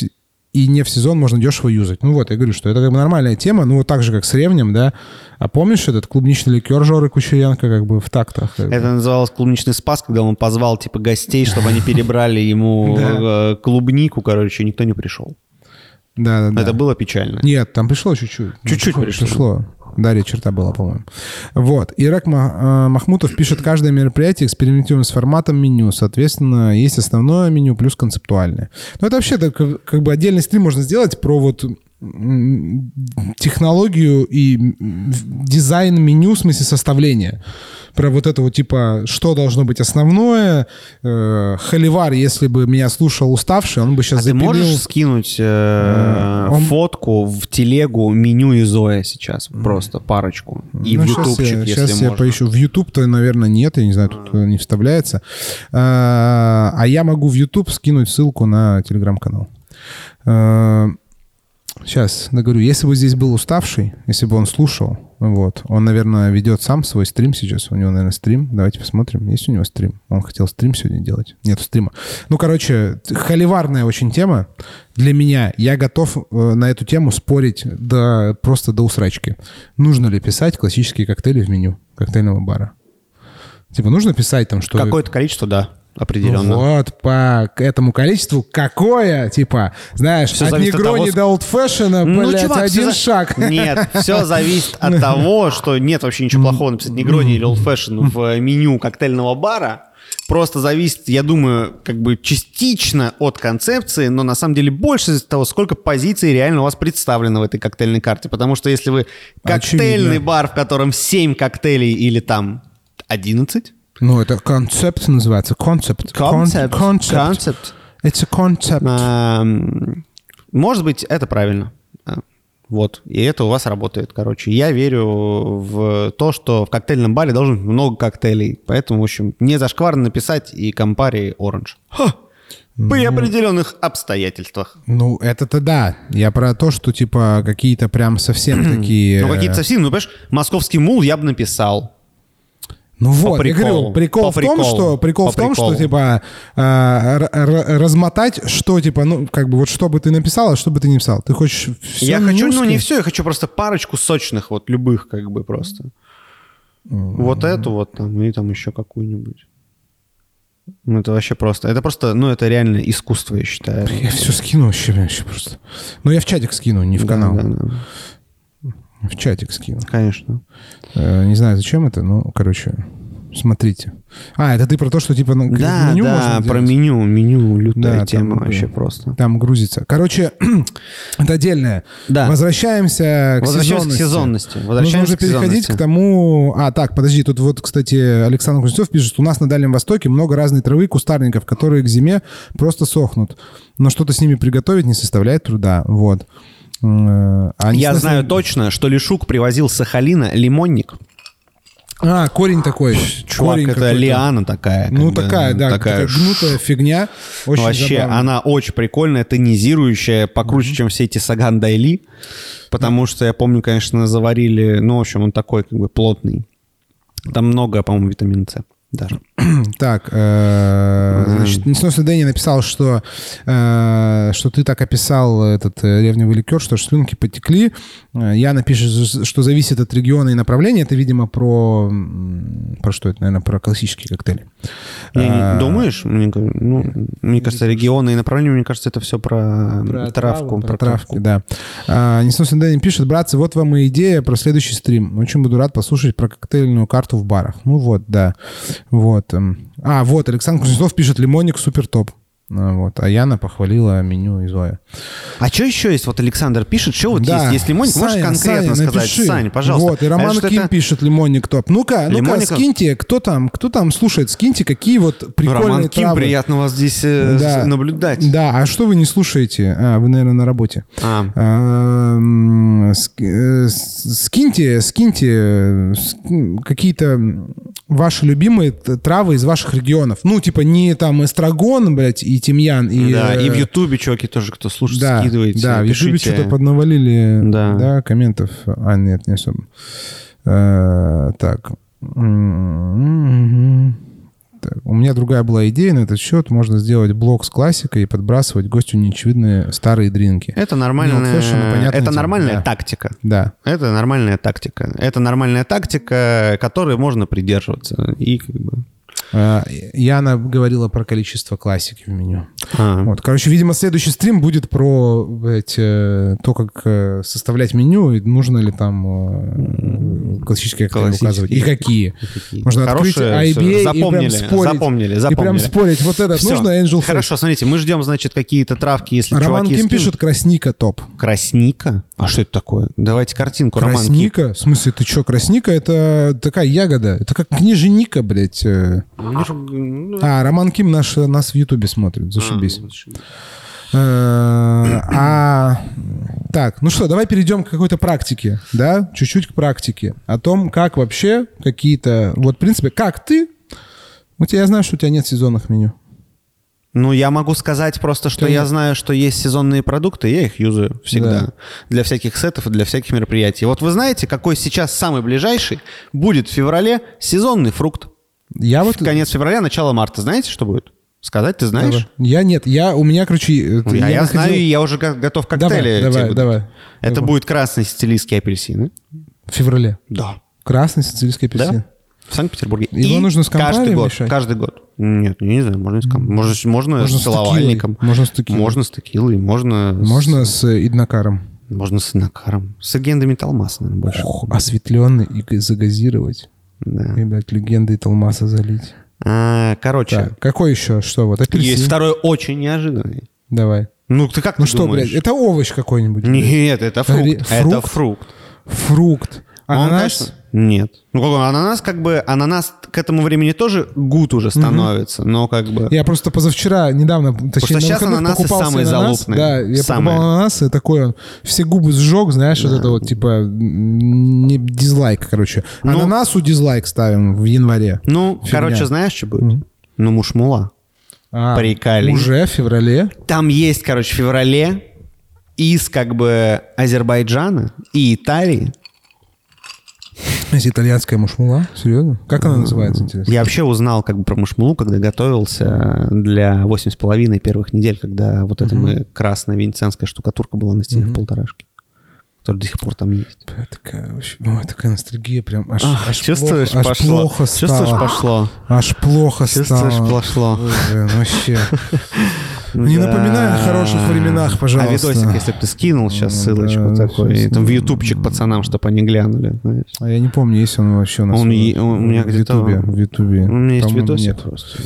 и не в сезон можно дешево юзать. Ну вот, я говорю, что это как бы нормальная тема, ну вот так же, как с ревнем, да. А помнишь этот клубничный ликер Жоры Кучеренко как бы в тактах? Это бы. называлось клубничный спас, когда он позвал типа гостей, чтобы они перебрали ему э, клубнику, короче, никто не пришел. Да, да, да. Это было печально. Нет, там пришло чуть-чуть. Чуть-чуть пришло. пришло. Дарья черта была, по-моему. Вот. Ирак э, Махмутов пишет, каждое мероприятие экспериментируем с форматом меню. Соответственно, есть основное меню плюс концептуальное. Но это вообще так, как бы отдельный стрим можно сделать про вот технологию и дизайн меню, в смысле составления. Про вот это вот типа, что должно быть основное. Э, Холивар, если бы меня слушал уставший, он бы сейчас а запилил... ты можешь скинуть э, э, он... фотку в телегу меню из Зоя сейчас? Просто парочку. И ну, в ютубчик, я, если Сейчас можно. я поищу. В YouTube-то, наверное, нет, я не знаю, тут не вставляется. А я могу в YouTube скинуть ссылку на телеграм-канал. Сейчас, да говорю, если бы здесь был уставший, если бы он слушал, вот, он, наверное, ведет сам свой стрим сейчас. У него, наверное, стрим. Давайте посмотрим, есть у него стрим. Он хотел стрим сегодня делать. Нет стрима. Ну, короче, холиварная очень тема для меня. Я готов э, на эту тему спорить до, просто до усрачки. Нужно ли писать классические коктейли в меню коктейльного бара? Типа, нужно писать там, что... Какое-то количество, да определенно. Вот, по этому количеству какое, типа, знаешь, все от негрони от до олдфэшена, ну, блядь, чувак, один за... шаг. Нет, все зависит от того, что нет вообще ничего плохого написать негрони или олдфэшен в меню коктейльного бара. Просто зависит, я думаю, как бы частично от концепции, но на самом деле больше из того, сколько позиций реально у вас представлено в этой коктейльной карте. Потому что если вы коктейльный Очевидно. бар, в котором 7 коктейлей или там 11, ну, это концепт называется. Концепт. Концепт. Концепт. Это концепт. Может быть, это правильно. А, вот. И это у вас работает, короче. Я верю в то, что в коктейльном баре должен быть много коктейлей. Поэтому, в общем, не зашкварно написать и компари оранж. При ну, определенных обстоятельствах. Ну, это-то да. Я про то, что, типа, какие-то прям совсем такие... Ну, какие-то совсем, ну, понимаешь, московский мул я бы написал. Ну вот, по я говорю, прикол по в том, что прикол по в том, приколу. что типа э, размотать, что типа, ну как бы вот что бы ты написал, а что бы ты не писал. Ты хочешь все Я хочу, ну не все, я хочу просто парочку сочных, вот любых как бы просто. Mm-hmm. Вот эту вот там и там еще какую-нибудь. Ну, это вообще просто. Это просто, ну, это реально искусство, я считаю. Я все скину вообще, вообще просто. Ну, я в чатик скину, не в да, канал. Да, да. В чатик скину. Конечно. Э, не знаю, зачем это, но, короче, смотрите. А, это ты про то, что типа да, меню да, можно про меню, меню лютая да, тема там, вообще просто. Там грузится. Короче, это отдельное. Да. Возвращаемся к сезонности. к сезонности. Возвращаемся Нужно уже переходить к тому... А, так, подожди, тут вот, кстати, Александр Кузнецов пишет, у нас на Дальнем Востоке много разной травы кустарников, которые к зиме просто сохнут. Но что-то с ними приготовить не составляет труда. Вот. Э, они Я знаю точно, что Лешук привозил с Сахалина лимонник. А, корень такой. Чувак, корень это лиана такая. Ну, такая, да, такая, такая гнутая фигня. Очень Вообще, забавно. она очень прикольная, тонизирующая, покруче, mm-hmm. чем все эти Саган Дайли. Потому что, я помню, конечно, заварили... Ну, в общем, он такой, как бы, плотный. Там много, по-моему, витамина С даже. Так, э, значит, несносный Дэнни написал, что, э, что ты так описал этот э, ревневый ликер, что слюнки потекли. Я напишу, что зависит от региона и направления. Это, видимо, про... Про что это, наверное, про классические коктейли. Не, думаешь? Мне, ну, мне кажется, регионы и направления, мне кажется, это все про, про травку. Про, про травку, да. А, несносный Дэнни пишет, братцы, вот вам и идея про следующий стрим. Очень буду рад послушать про коктейльную карту в барах. Ну вот, да. Вот. Эм. А, вот, Александр Кузнецов пишет, лимонник супер топ. А, Вот. А Яна похвалила меню из Оя. А что еще есть? Вот Александр пишет, что вот Да. есть, есть лимонник. Можешь Саня, конкретно Саня, сказать? напиши. Сань, пожалуйста. Вот, и Роман А Ким это? пишет лимонник топ. Ну-ка, ну-ка, Лимонник? скиньте, кто там, кто там слушает, скиньте, какие вот Ну, прикольные Роман Ким, травы. приятно вас здесь э, Да. наблюдать. Да, а что вы не слушаете? А, вы, наверное, на работе. А, А, э, Скиньте, скиньте э, какие-то ваши любимые травы из ваших регионов. Ну, типа не там эстрагон, блядь, и тимьян, и... да, и в э, Ютубе, чуваки, тоже, кто слушает, да, скидывайте, да, в Ютубе что-то поднавалили, Да. да. комментов. А, нет, не особо. Э, так. Так, У меня другая была идея на этот счет. Можно сделать блок с классикой и подбрасывать гостю неочевидные старые drink и. Это нормальная, fashion, ну, понятное это нормальная да. тактика. Да. Это нормальная тактика. Это нормальная тактика, которой можно придерживаться. И как бы... Э, Яна говорила про количество классики в меню. А. Вот, короче, видимо, следующий стрим будет про блядь, э, то, как э, составлять меню, и нужно ли там э, классические коктейли указывать, и какие. Какие? Можно открыть Хорошие, IBA и запомнили, прям спорить. запомнили, И прям запомнили. спорить, вот этот нужно, Angel Face. Хорошо, смотрите, мы ждем, значит, какие-то травки, если Роман чуваки Ким скинут. пишет красника топ. Красника? А что это такое? Давайте картинку, Роман. Красника? В смысле, ты что, красника? Это такая ягода. Это как книженика, блядь. э. Ну, ну, А, Роман Ким наш, нас в Ютубе смотрит. Зашибись. А, зашибись. Э, А так, ну что, давай перейдем к какой-то практике, да, чуть-чуть к практике о том, как вообще какие-то, вот в принципе, как ты, у тебя я знаю, что у тебя нет сезонных меню. Ну, я могу сказать просто, что Конечно. я знаю, что есть сезонные продукты, я их юзаю всегда. Да. Для всяких сетов и для всяких мероприятий. Вот вы знаете, какой сейчас самый ближайший будет в феврале сезонный фрукт? Я вот конец февраля, начало марта. Знаете, что будет? Сказать ты знаешь? Давай. Я нет, я у меня, короче, Ну, Я, я находил- знаю, я уже го- готов коктейли. Давай, давай, буду- давай. Это Давай. будет красный сицилийский апельсин. в феврале. Да. Красный сицилийский апельсин. Да? В Санкт-Петербурге. Его И нужно с каждый год. мешать? Каждый год. Нет, я не знаю, можно с ком- Можно, с- можно, Можно с с целовальником. Можно с текилой. Можно с текилой. Можно, с- Можно с э, иднокаром. можно с накаром. С легендами Талмаса, наверное, больше. Ох, осветленный и загазировать. Да. Блядь, легенды Талмаса залить. А, короче, Так, какой еще? Что вот? Апельсин. есть второй очень неожиданный. Давай. Ну, ты как Ну ты что, думаешь? блядь, это овощ какой-нибудь. Нет, это фрукт. Ре- Это фрукт? фрукт. Фрукт. Ананас? Нет. Ну, как бы ананас, как бы, ананас к этому времени тоже гуд уже становится, но как бы... Я просто позавчера, недавно, точнее, что на сейчас ананасы самые ананас. залупные. Да, я Самые. покупал ананас, и такой он, все губы сжег, знаешь, вот это вот, типа, не дизлайк, короче. Ну- Ананасу дизлайк ставим в январе. Ну, Фигня. короче, знаешь, что будет? Ну, мушмула. А, приколи. Уже в феврале? Там есть, короче, в феврале из как бы Азербайджана и Италии. Есть итальянская мушмула? Серьезно? Как она называется, интересно? Я вообще узнал как бы про мушмулу, когда готовился для 8,5 первых недель, когда вот эта мы красная венецианская штукатурка была на стенах полторашки, которая до сих пор там есть. Бля, Такая, вообще, ой, такая ностальгия прям аж, Ах, аж чувствуешь, плохо, аж пошло. плохо Чувствуешь, стало. пошло. Аж плохо Чувствуешь, стало. пошло. Ой, блин, вообще. Не напоминай о хороших временах, пожалуйста. А видосик, если бы ты скинул сейчас Ну, ссылочку да, такой, сейчас, там в ну, ютубчик пацанам, чтобы они глянули, знаешь. А я не помню, есть он вообще у нас. Он в- и- у меня в Ютубе. В Ютубе. У меня есть видосик нет. просто.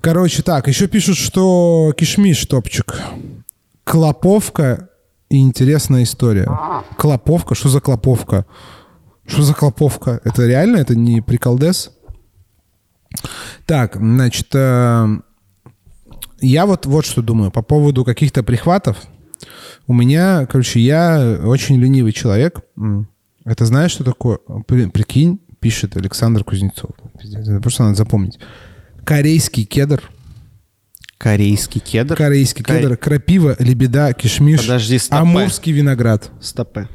Короче, так, еще пишут, что кишмиш топчик. Клоповка и интересная история. Клоповка? Что за клоповка? Что за клоповка? Это реально? Это не приколдес? Так, значит, э, я вот, вот что думаю по поводу каких-то прихватов. У меня, короче, я очень ленивый человек. Это знаешь, что такое? При- Прикинь, пишет Александр Кузнецов. Это просто надо запомнить. Корейский кедр. Корейский кедр. Корейский Коре- кедр. Крапива, лебеда, кишмиш. Подожди, стопэ. Амурский виноград. Стопе.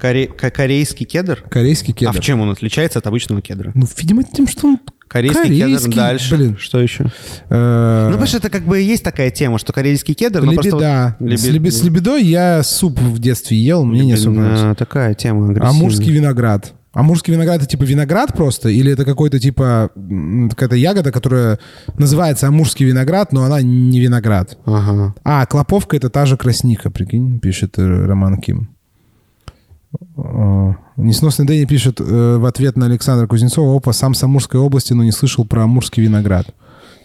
Коре- ко- Корейский кедр? Корейский кедр. А в чем он отличается от обычного кедра? Ну, видимо, тем, что он Корейский, корейский, кедр дальше. блин. Что еще? Э, Ну, потому что это как бы и есть такая тема, что корейский кедр... но просто Лебеда. вот- С, Лебе- лебе- с лебедой я суп в детстве ел, мне не особо нравится. Такая тема. Амурский виноград. Амурский виноград это типа виноград просто? Или это какой-то типа какая-то ягода, которая называется амурский виноград, но она не виноград? Ага. А, клоповка это та же красника, прикинь, пишет э, Роман Ким. Э, Несносный Дэнни пишет э, в ответ на Александра Кузнецова, опа, сам с Амурской области, но не слышал про амурский виноград.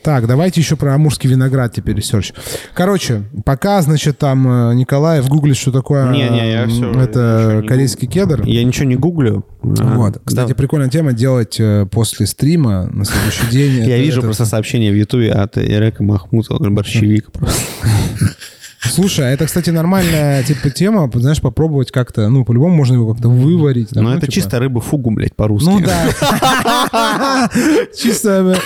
Так, давайте еще про амурский виноград теперь research. Короче, пока, значит, там э, Николаев гуглит, что такое Не-не, я всё, это не корейский кедр. Я ничего не гуглю. Вот. Кстати, да. прикольная тема делать после стрима на следующий день. Я Это- вижу это- просто сообщение в Ютубе от Ирека Махмутова, борщевик. просто. Слушай, а это, кстати, нормальная типа тема, знаешь, попробовать как-то, ну, по-любому можно его как-то выварить. там, Ну, это типа- чисто рыба фугу, блядь, по-русски. Ну да. Чисто,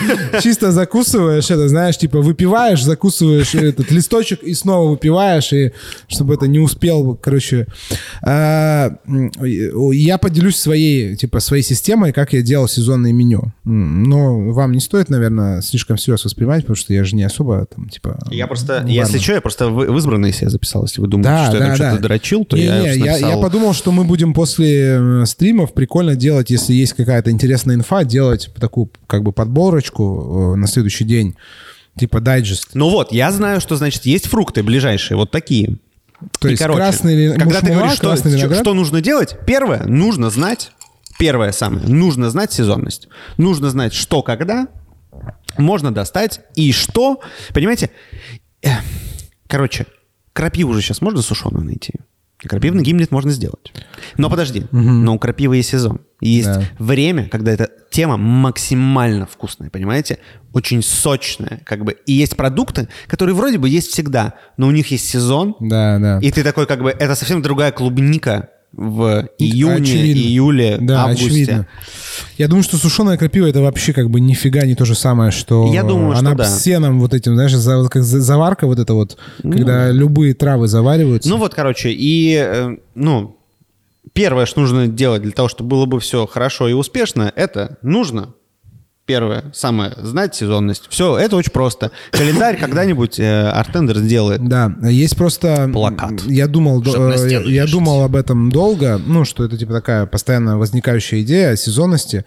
чисто закусываешь это, знаешь, типа выпиваешь, закусываешь этот листочек и снова выпиваешь, и чтобы это не успел, короче. А, Я поделюсь своей, типа, своей системой, как я делал сезонное меню. Но вам не стоит, наверное, слишком всерьез воспринимать, потому что я же не особо там, типа... Я просто, ну, если что, я просто в, в избранные себе записал. Если вы думаете, Да, что я да, там да. что-то дрочил, то Не, я, не, я, я подумал, что мы будем после э, стримов прикольно делать, если есть какая-то интересная инфа, делать такую как бы подборочку э, на следующий день, типа дайджест. Ну вот, я знаю, что значит есть фрукты ближайшие, вот такие. То И, есть короче, красный когда ты мушмула, говоришь, что, что, что нужно делать, первое, нужно знать, первое самое, нужно знать сезонность. Нужно знать, что когда можно достать и что. Понимаете? Короче, крапиву уже сейчас можно сушеную найти. Крапивный гимлет можно сделать. Но подожди, но у крапивы есть сезон. Есть Да. время, когда эта тема максимально вкусная, понимаете? Очень сочная, как бы. И есть продукты, которые вроде бы есть всегда, но у них есть сезон, Да, да. и ты такой, как бы, это совсем другая клубника в июне, Очевидно. июле, Да, августе. очевидно. Я думаю, что сушеная крапива это вообще как бы нифига не то же самое, что Я думаю, что она да. с сеном вот этим, знаешь, за- как за- заварка вот это вот, когда любые травы завариваются. Ну вот, короче, и, э, ну, первое, что нужно делать для того, чтобы было бы все хорошо и успешно, это нужно, первое, самое, знать сезонность. Все, это очень просто. Календарь когда-нибудь э, Артендер сделает. Да, есть просто... Плакат. Я думал, э, я думал об этом долго, ну, что это типа такая постоянно возникающая идея о сезонности.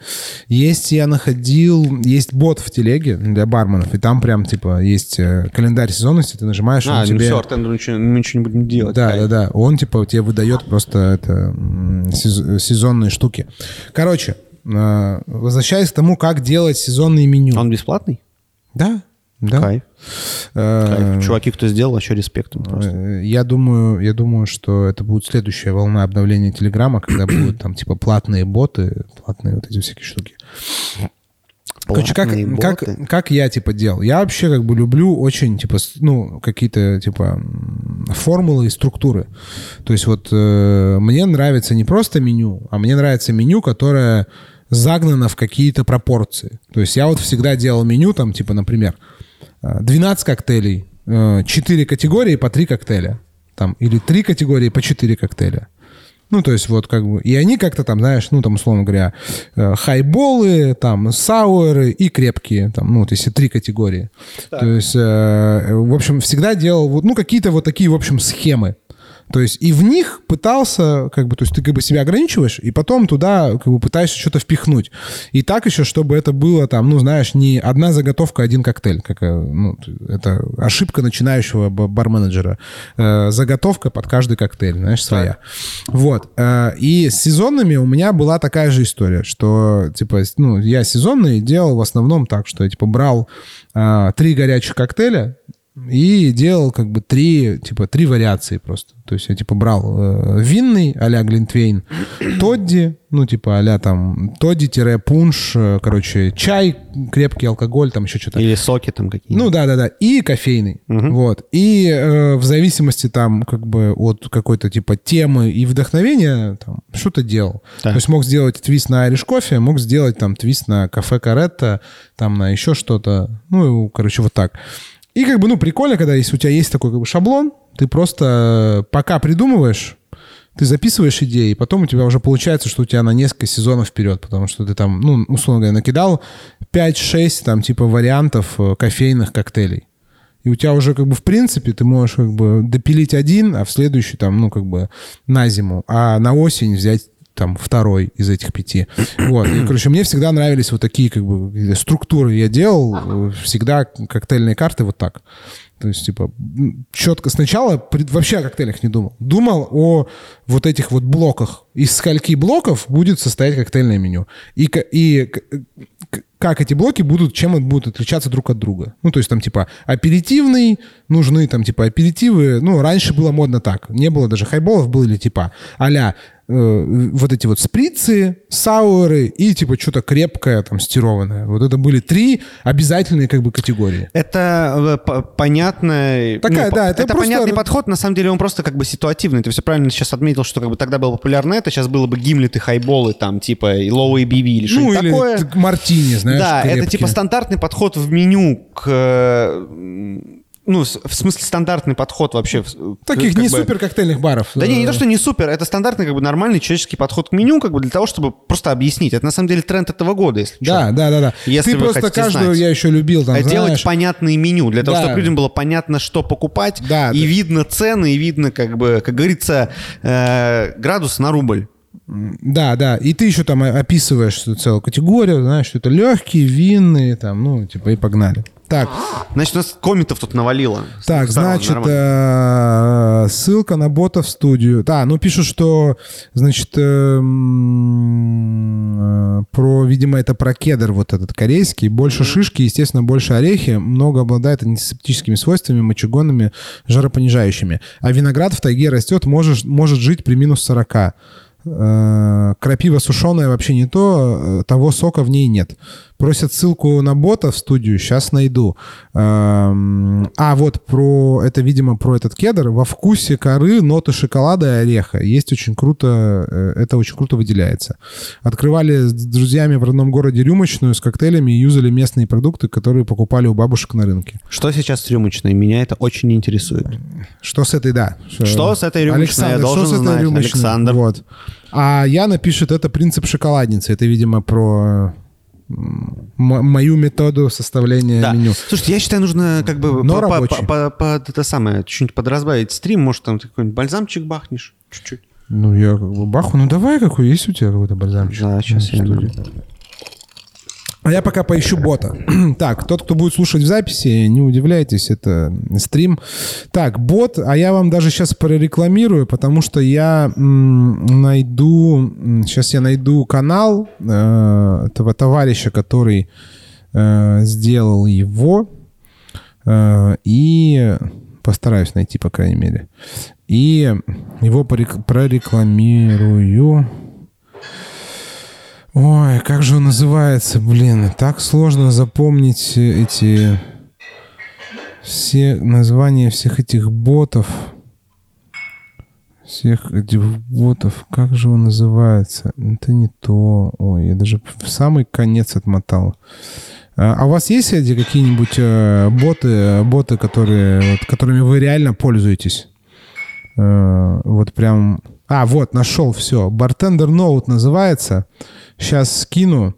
Есть, я находил, есть бот в телеге для барменов, и там прям типа есть э, календарь сезонности, ты нажимаешь, А, он ну тебе... все, Артендер ничего, мы ничего не будем делать. Да, Кайф. да, да. Он типа тебе выдает просто это сезонные штуки. Короче, возвращаясь к тому, как делать сезонные меню. Он бесплатный? Да, да. Кайф. Э, Кайф. Чуваки, кто сделал, вообще респект просто. Э, Я думаю, я думаю, что это будет следующая волна обновления Телеграма, когда будут там типа платные боты, платные вот эти всякие штуки. Короче, как, Платные как, боты. как я, типа, делал? Я вообще, как бы, люблю очень, типа, ну, какие-то, типа, формулы и структуры. То есть вот э, мне нравится не просто меню, а мне нравится меню, которое загнано в какие-то пропорции. То есть я вот всегда делал меню, там, типа, например, э, 12 коктейлей, 4 категории по 3 коктейля. Там, или 3 категории по 4 коктейля. Ну, то есть вот как бы... И они как-то там, знаешь, ну, там, условно говоря, э, хайболы, там, сауэры и крепкие. Там, ну, вот если три категории. То есть, э, в общем, всегда делал, вот, ну, какие-то вот такие, в общем, схемы. То есть и в них пытался, как бы, то есть ты как бы себя ограничиваешь, и потом туда как бы пытаешься что-то впихнуть. И так еще, чтобы это было там, ну, знаешь, не одна заготовка, один коктейль. Как, э, ну, это ошибка начинающего барменеджера. Э, заготовка под каждый коктейль, знаешь, своя. Вот. Э, и с сезонными у меня была такая же история, что, типа, ну, я сезонные делал в основном так, что я, типа, брал э, три горячих коктейля, и делал как бы три, типа, три вариации просто. То есть я, типа, брал э, винный а-ля Глинтвейн, Тодди, ну, типа, а-ля там Тодди-пунш, э, короче, чай, крепкий алкоголь, там еще что-то. Или соки там какие-то. Ну да, да, да. И кофейный. Вот. И э, в зависимости там как бы от какой-то типа темы и вдохновения там что-то делал. Так. То есть мог сделать твист на Irish кофе, мог сделать там твист на кафе Каретта, там на еще что-то. Ну, короче, вот так. И как бы, ну, прикольно, когда если у тебя есть такой как бы шаблон, ты просто э, пока придумываешь, ты записываешь идеи, и потом у тебя уже получается, что у тебя на несколько сезонов вперед, потому что ты там, ну, условно говоря, накидал 5-6 там типа вариантов э, кофейных коктейлей. И у тебя уже как бы в принципе ты можешь как бы допилить один, а в следующий там, ну, как бы на зиму, а на осень взять там второй из этих пяти. Вот. И, короче, мне всегда нравились вот такие как бы структуры. Я делал э, всегда коктейльные карты вот так. То есть, типа, четко сначала вообще о коктейлях не думал. Думал о вот этих вот блоках. Из скольки блоков будет состоять коктейльное меню. И, и как эти блоки будут, чем они будут отличаться друг от друга. Ну, то есть там типа аперитивный, нужны там типа аперитивы. Ну, раньше было модно так. Не было даже хайболов, были типа а э, вот эти вот сприцы, сауры и типа что-то крепкое, там, стированное. Вот это были три обязательные как бы категории. Это э, понятное... Такая, ну, да, это, это просто... понятный подход, на самом деле он просто как бы ситуативный. Ты все правильно сейчас отметил, что как бы тогда было популярно это, сейчас было бы гимлеты, хайболы, там, типа, и low ABV или что-нибудь ну, такое. мартини, знаешь, Да, крепкие. это типа стандартный подход в меню к ну, в смысле стандартный подход вообще. Таких не бы... супер коктейльных баров. Да не, не то, что не супер, это стандартный как бы нормальный человеческий подход к меню, как бы для того, чтобы просто объяснить. Это на самом деле тренд этого года, если Да, что. да, да, да. Если Ты просто каждую знать. я еще любил там, Делать знаешь... понятные меню, для того, да. чтобы людям было понятно, что покупать, да, и да. видно цены, и видно, как бы, как говорится, э, градус на рубль. Да, да. И ты еще там описываешь целую категорию, знаешь, что это легкие, винные, там, ну, типа, и погнали. Так. Значит, у нас комментов тут навалило. Так, значит, э, ссылка на бота в студию. Да, ну пишут, что, значит, э, э, про, видимо, это про кедр вот этот корейский. Больше шишки, естественно, больше орехи. Много обладает антисептическими свойствами, мочегонными, жаропонижающими. А виноград в тайге растет, может, может жить при минус 40. Э, крапива сушеная вообще не то, того сока в ней нет. Просят ссылку на бота в студию, сейчас найду. Эм, а, вот про, это, видимо, про этот кедр. Во вкусе коры, ноты шоколада и ореха. Есть очень круто, э, это очень круто выделяется. Открывали с друзьями в родном городе рюмочную с коктейлями и юзали местные продукты, которые покупали у бабушек на рынке. Что сейчас с рюмочной? Меня это очень интересует. Что с этой, да. Что с этой рюмочной? Александр, Я должен что с этой знать, рюмочной? Александр. Вот. А Яна пишет, это принцип шоколадницы. Это, видимо, про мою методу составления да. меню. Слушайте, я считаю, нужно как бы Но по, по, по, по, это самое, чуть-чуть подразбавить стрим, может, там какой-нибудь бальзамчик бахнешь, чуть-чуть. Ну, я как бы баху, ну давай, какой есть у тебя какой-то бальзамчик? Да, сейчас я... А я пока поищу бота. так, тот, кто будет слушать в записи, не удивляйтесь, это стрим. Так, бот, а я вам даже сейчас прорекламирую, потому что я м, найду, сейчас я найду канал э, этого товарища, который э, сделал его, э, и постараюсь найти, по крайней мере. И его прорекламирую. Ой, как же он называется, блин, так сложно запомнить эти все названия всех этих ботов. Всех этих ботов. Как же он называется? Это не то. Ой, я даже в самый конец отмотал. А, а у вас есть эти какие-нибудь э, боты, боты, которые, вот, которыми вы реально пользуетесь? Э, вот прям... А, вот, нашел, все. Bartender Note называется. Сейчас скину.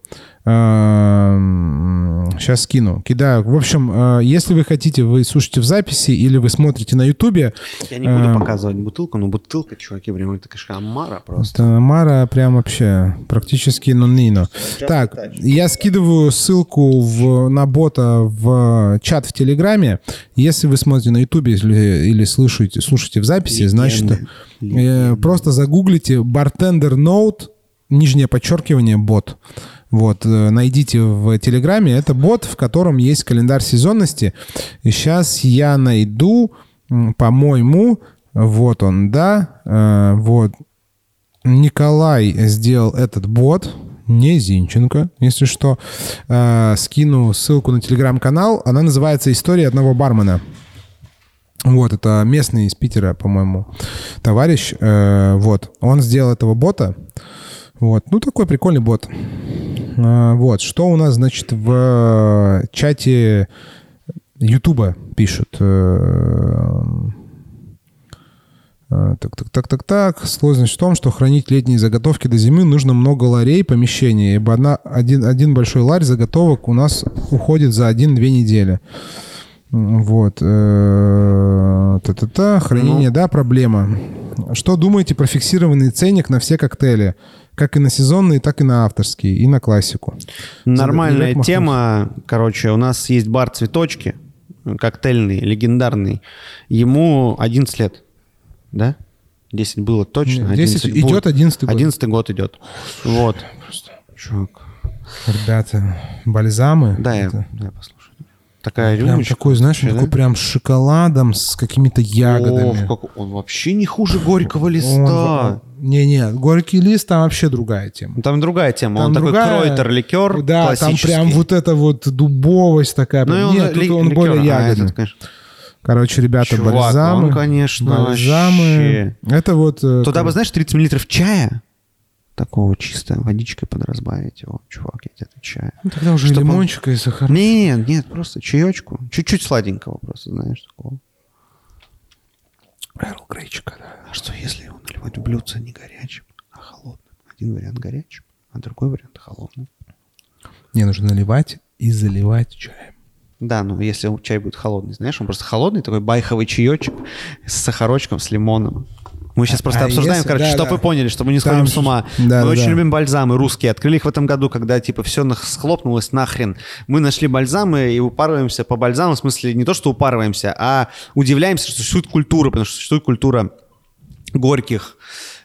Сейчас скину. Кидаю. В общем, э, если вы хотите, вы слушаете в записи или вы смотрите на Ютубе. Я не буду э, показывать бутылку, но бутылка, чуваки, прям это, конечно, Амара просто. Это Амара прям вообще практически ноннино. Так, я скидываю ссылку в, на бота в чат в Телеграме. Если вы смотрите на Ютубе или, или слушаете, слушаете в записи, Легенды. значит, э, Легенды. просто загуглите Bartender Note нижнее подчеркивание бот. Вот, э, найдите в Телеграме. Это бот, в котором есть календарь сезонности. И сейчас я найду, по-моему, вот он, да, э, вот. Николай сделал этот бот, не Зинченко, если что. Э, скину ссылку на телеграм-канал. Она называется «История одного бармена». Вот, это местный из Питера, по-моему, товарищ. Вот, он сделал этого бота. Вот. Ну, такой прикольный бот. А, вот. Что у нас, значит, в чате Ютуба пишут? Э, а, так, так, так, так, так. Сложность в том, что хранить летние заготовки до зимы нужно много ларей, помещений, ибо одна, один, один большой ларь заготовок у нас уходит за один-две недели. Вот. Э, та-та-та. Хранение, ну... да, проблема. Что думаете про фиксированный ценник на все коктейли? Как и на сезонные, так и на авторские, и на классику. Нормальная Олег тема. Короче, у нас есть бар «Цветочки», коктейльный, легендарный. Ему 11 лет, да? 10 было точно. Нет, 10 11 идет будет. 11 год. 11 год идет. Вот. Чувак. Ребята, бальзамы. Да, я, это да, я послушаю. Такая Прям рюмочка. такой, знаешь, он вообще, такой да? прям с шоколадом, с какими-то ягодами. Ох, как он вообще не хуже горького Он- листа. Не-не, горький лист там вообще другая тема. Там другая тема. Там он такой другая- кройтер, ликер Да, там прям вот эта вот дубовость такая. Ну, прям. он, Нет, тут ли- он ликер, более а ягодный. этот, конечно. Короче, ребята, Чувак, бальзамы. он, конечно, бальзамы. Это вот... э, Туда как- бы, знаешь, 30 миллилитров чая, такого чисто, водичкой подразбавить его. Чувак, я тебе отвечаю. Ну, тогда уже Чтобы он- лимончика и сахар. Нет, нет, просто чаечку. Чуть-чуть сладенького просто, знаешь, такого. Эрл Грейчика, да. А что, если его наливать в блюдце не горячим, а холодным? Один вариант горячим, а другой вариант холодным. Не, нужно наливать и заливать чаем. Да, ну если чай будет холодный, знаешь, он просто холодный, такой байховый чаечек с сахарочком, с лимоном. Мы сейчас просто а обсуждаем, если- короче, да, чтобы да. вы поняли, чтобы мы не Там сходим же- с ума. да, мы да, очень да. любим бальзамы русские. Открыли их в этом году, когда типа все схлопнулось нахрен. Мы нашли бальзамы и упарываемся по бальзаму. В смысле, не то, что упарываемся, а удивляемся, что существует культура, потому что существует культура горьких,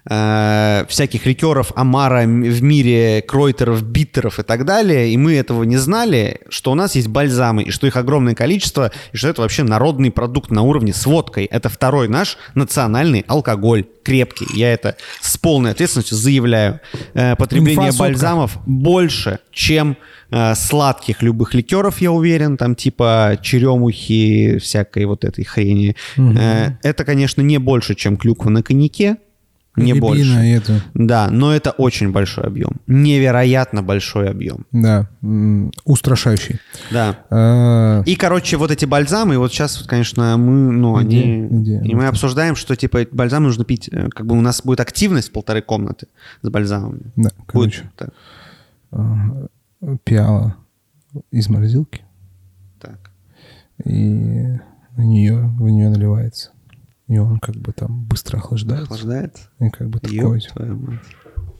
э, всяких ликеров, амара в мире, кройтеров, биттеров и так далее, и мы этого не знали, что у нас есть бальзамы, и что их огромное количество, и что это вообще народный продукт на уровне с водкой. Это второй наш национальный алкоголь, крепкий. Я это с полной ответственностью заявляю. Э, потребление Инфа сотка. бальзамов больше, чем э, сладких любых ликеров, я уверен, там типа черемухи, всякой вот этой хрени. Э, это, конечно, не больше, чем клюква на коньяке, не Рябина больше. и это. Да, но это очень большой объем. Невероятно большой объем. Да, устрашающий. Да. А, И, короче, вот эти бальзамы, вот сейчас, конечно, мы, ну, Идея, они... идея. И мы обсуждаем, что, типа, эти бальзамы нужно пить. э, Как бы у нас будет активность полторы комнаты с бальзамами. Да, Будет короче, так. а, пиала из морозилки, так. и в нее, в нее наливается. И он как бы там быстро охлаждается. Охлаждает? И как бы такой...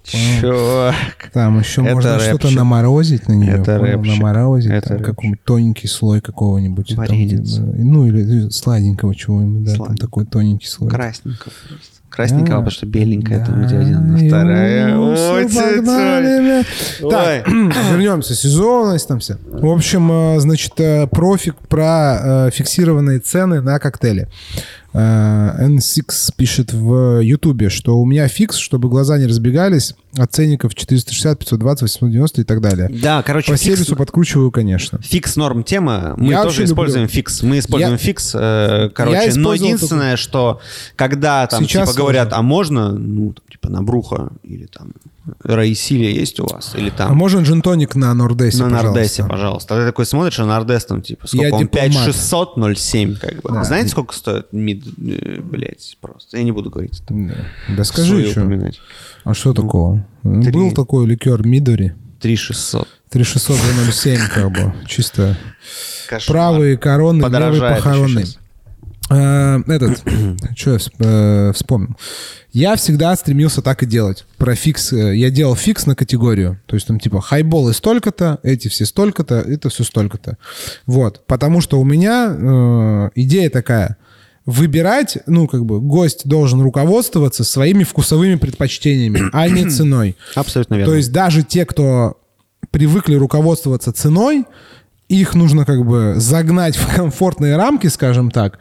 Чувак. Там еще Это можно что-то наморозить на нее. Это понял? наморозить, Это там какой-нибудь тоненький слой какого-нибудь. там, ну, или сладенького чего-нибудь, да, там такой тоненький слой. Красненького просто. Красненького, Да. потому что беленькая там Да, где один, а вторая. Ой, погнали. Так, вернемся. Сезонность там все. В общем, э, значит, э, профик про э, фиксированные цены на коктейли. Э, N6 пишет в Ютубе, что у меня фикс, чтобы глаза не разбегались от ценников 460, 520, 890 и так далее. Да, короче, По фикс, сервису подкручиваю, конечно. фикс норм тема. Мы Я тоже используем люблю. фикс. Мы используем Я- фикс, э, короче. Я Но единственное, что когда там Сейчас типа говорят, а можно, ну, там, типа на Bruxo или там Раисилья есть у вас? Или А там можно джин-тоник на Нордесе, на Нордесе, пожалуйста? пожалуйста. Ты такой смотришь, а Нордес там типа сколько Я он? дипломат. 5600, 0,7 как бы. Да. Знаете, сколько стоит мид, э, блядь, просто? Я не буду говорить. там, Да, Да скажи, что. упоминать. А что такого? три. Был такой ликер Мидори. 3600. 3600 за 0,7 как бы. Чисто Кошмар. правые короны, левые еще похороны. щас. Э, Этот, что я э, вспомнил. Я всегда стремился так и делать. Про фикс. э, Я делал фикс на категорию. То есть там типа хайболы столько-то, эти все столько-то, это все столько-то. Вот. Потому что у меня э, идея такая. Выбирать, ну, как бы, гость должен руководствоваться своими вкусовыми предпочтениями, а не ценой. Абсолютно верно. То есть даже те, кто привыкли руководствоваться ценой, их нужно как бы загнать в комфортные рамки, скажем так,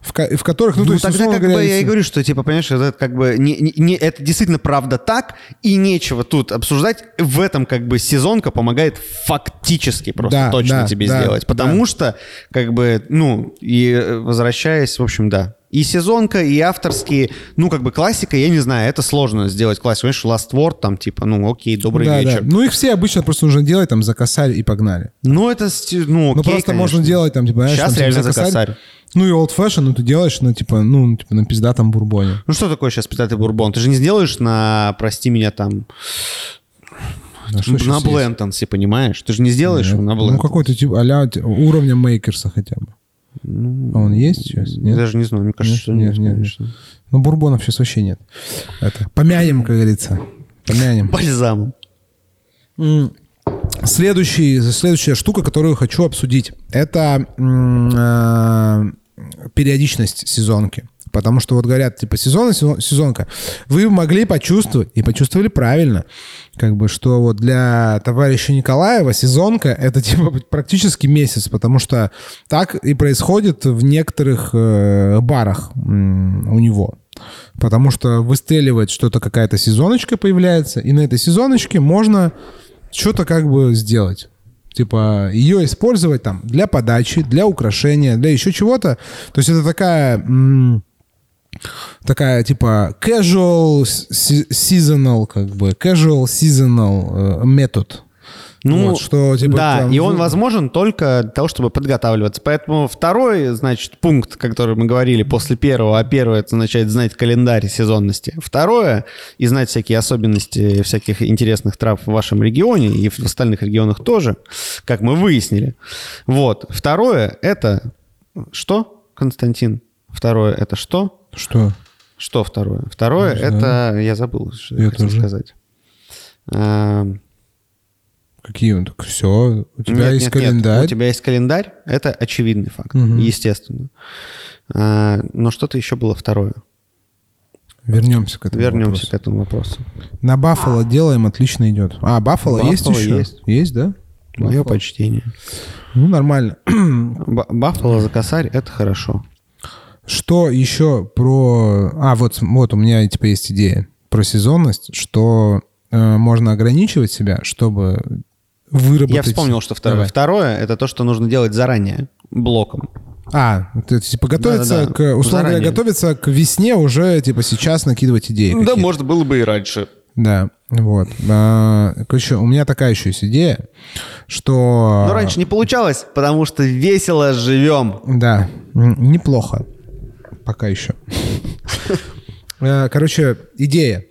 в, ко- в которых, ну, Ну, то есть, тогда как бы говоря, я и говорю, что, типа, понимаешь, это как бы не, не- не- это действительно правда так, и нечего тут обсуждать. В этом как бы сезонка помогает фактически просто Да, точно да, тебе да, сделать. Потому да. что, как бы, ну, и э, возвращаясь, в общем, да. И сезонка, и авторские, ну, как бы классика, я не знаю, это сложно сделать классику. Понимаешь, Last Word, там, типа, ну, окей, добрый Да, да. вечер. Ну, их все обычно просто нужно делать там за косарь и погнали. Ну, это, ну, ну, окей, просто конечно. можно делать там, типа, знаешь, Сейчас там, типа, реально за за косарь. Ну, и old fashion, ну, ты делаешь, ну, типа, ну, типа, на пиздатом бурбоне. Ну, что такое сейчас пятый бурбон? Ты же не сделаешь на, прости меня, там, Да, на есть? Блентонсе, понимаешь? Ты же не сделаешь его на Ну, Блентонсе. какой-то типа а-ля т- уровня мейкерса хотя бы. Ну, А он есть сейчас? Я Нет? даже не знаю, мне кажется, Нет, что нет, нет, нет. Ну, бурбонов сейчас вообще нет. Это, помянем, как говорится. Помянем. Бальзамом. Следующий, следующая штука, которую хочу обсудить, это э, периодичность сезонки. Потому что вот говорят, типа, сезон сезон- сезонка. Вы могли почувствовать, и почувствовали правильно, как бы, что вот для товарища Николаева сезонка — это, типа, практически месяц, потому что так и происходит в некоторых э, барах м, у него. Потому что выстреливает что-то, какая-то сезоночка появляется, и на этой сезоночке можно что-то как бы сделать. Типа ее использовать там для подачи, для украшения, для еще чего-то. То есть это такая... м, такая типа casual se- seasonal как бы casual seasonal э, метод Ну, Вот, что, типа, да, там и он вы- возможен только для того, чтобы подготавливаться. Поэтому второй, значит, пункт, который мы говорили после первого, а первое, это означает знать календарь сезонности. Второе, и знать всякие особенности всяких интересных трав в вашем регионе и в остальных регионах тоже, как мы выяснили. Вот. Второе, это что, Константин? Второе, это что? Что Что второе? Второе, это... Я забыл, что я, Я хотел тоже. сказать. Эм, какие так все у тебя Нет, есть нет, нет. календарь У тебя есть календарь, это очевидный факт, Мгм. естественно. А, но что-то еще было второе. вернемся к этому Вернемся вопросу. к этому вопросу. на Баффало делаем отлично идет а Баффало есть еще есть. есть да Мое Баффало. почтение. ну нормально Ба- Баффало за косарь — это хорошо. Что еще про... А, вот, вот у меня типа есть идея про сезонность, что э, можно ограничивать себя, чтобы выработать... Я вспомнил, что второе. Давай. Второе — это то, что нужно делать заранее, блоком. А, ты, типа готовиться к... Условно говоря, готовиться к весне уже типа сейчас накидывать идеи. какие-то. может, было бы и раньше. Да, вот. А, Короче, у меня такая еще есть идея, что... Но раньше не получалось, потому что весело живем. Да, неплохо. Пока еще. Э, Короче, идея.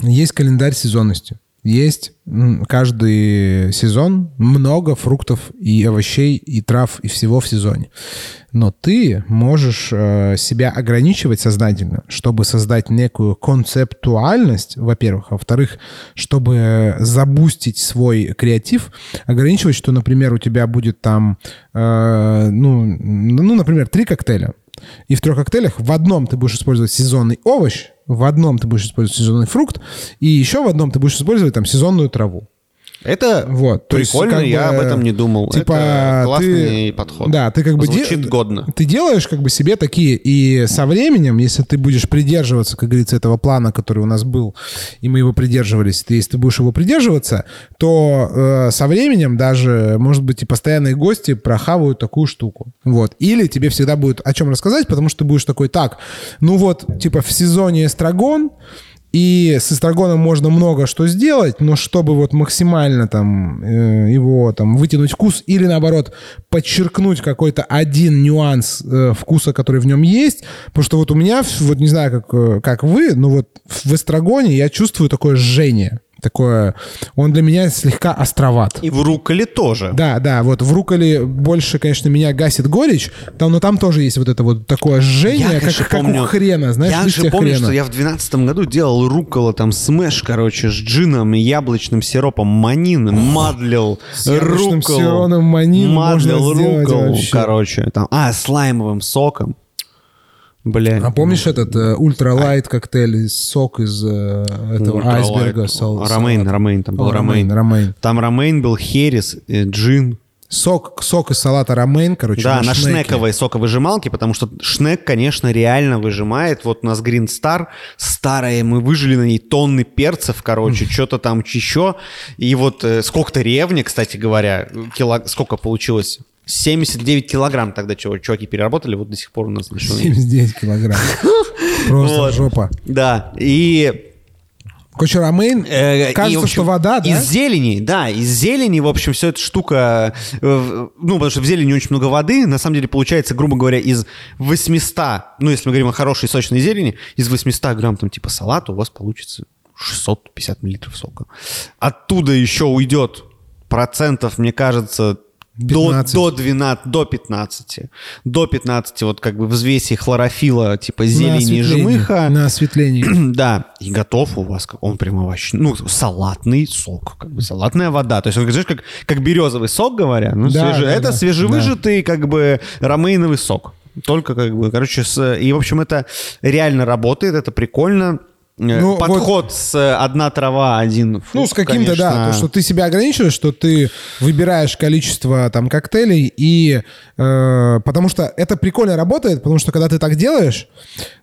Есть календарь сезонности. Есть каждый сезон много фруктов и овощей, и трав, и всего в сезоне. Но ты можешь э, себя ограничивать сознательно, чтобы создать некую концептуальность, во-первых. А во-вторых, чтобы забустить свой креатив, ограничивать, что, например, у тебя будет там, э, ну, ну, например, три коктейля. И в трех коктейлях в одном ты будешь использовать сезонный овощ, в одном ты будешь использовать сезонный фрукт, и еще в одном ты будешь использовать там сезонную траву. Это Вот, то есть, прикольно, как я бы, об этом не думал. Типа Это классный ты, подход. Да, ты как бы де- Звучит годно. Ты делаешь как бы себе такие, и со временем, если ты будешь придерживаться, как говорится, этого плана, который у нас был, и мы его придерживались, ты, если ты будешь его придерживаться, то э, со временем даже, может быть, и постоянные гости прохавают такую штуку. Вот. Или тебе всегда будет о чем рассказать, потому что ты будешь такой, так, ну вот, типа в сезоне эстрагон, и с эстрагоном можно много что сделать, но чтобы вот максимально там э, его там вытянуть вкус или наоборот подчеркнуть какой-то один нюанс э, вкуса, который в нем есть, потому что вот у меня, вот не знаю, как, э, как вы, но вот в эстрагоне я чувствую такое жжение. Такое, он для меня слегка островат. И в руколе тоже. Да, да, вот в руколе больше, конечно, меня гасит горечь, там, но там тоже есть вот это вот такое жжение, как, конечно, как у хрена, знаешь, я же помню, хрена. что я в 2012 году делал рукола, там, смеш, короче, с джином и яблочным сиропом манин, мадлил С руколу. сиропом манин мадлил вообще. короче. Там, а, с лаймовым соком. Бля. А помнишь этот э, ультралайт коктейль, сок из э, этого Ultralight. айсберга? сол- Ромейн, салата? ромейн, там был О, ромейн. ромейн. Там ромейн был, херес, э, джин. Сок, сок из салата ромейн, короче, Да, на шнеке. шнековой соковыжималке, потому что шнек, конечно, реально выжимает. Вот у нас Green Star старая, мы выжили на ней тонны перцев, короче, что-то там еще. И вот э, сколько-то ревни, кстати говоря, кило... сколько получилось? 79 килограмм тогда чего- чуваки переработали, вот до сих пор у нас еще... 79 килограмм. Просто жопа. Да, и Короче, ромейн, Э, и, кажется, в общем, что вода, да? Из зелени, да, из зелени, в общем, вся эта штука, э, ну, потому что в зелени очень много воды, на самом деле получается, грубо говоря, из 800, ну, если мы говорим о хорошей сочной зелени, из 800 грамм там типа салата у вас получится 650 миллилитров сока. Оттуда еще уйдет процентов, мне кажется, 15. до 12, до 15. До 15 вот как бы взвеси хлорофила, типа зелени и осветление. жмыха. На осветлении. Да, и готов у вас, он прямо вообще, ну, салатный сок, как бы салатная вода. То есть он, знаешь, как, как березовый сок, говоря, ну, Да, свеже- да, это да, свежевыжатый, как бы, ромейновый сок. Только, как бы, короче, с, и, в общем, это реально работает, это прикольно. Э, Ну, Подход с э, одна трава, один фрукт, Ну, с каким-то, да, то, что ты себя ограничиваешь, что ты выбираешь количество там коктейлей, и э, потому что это прикольно работает, потому что когда ты так делаешь,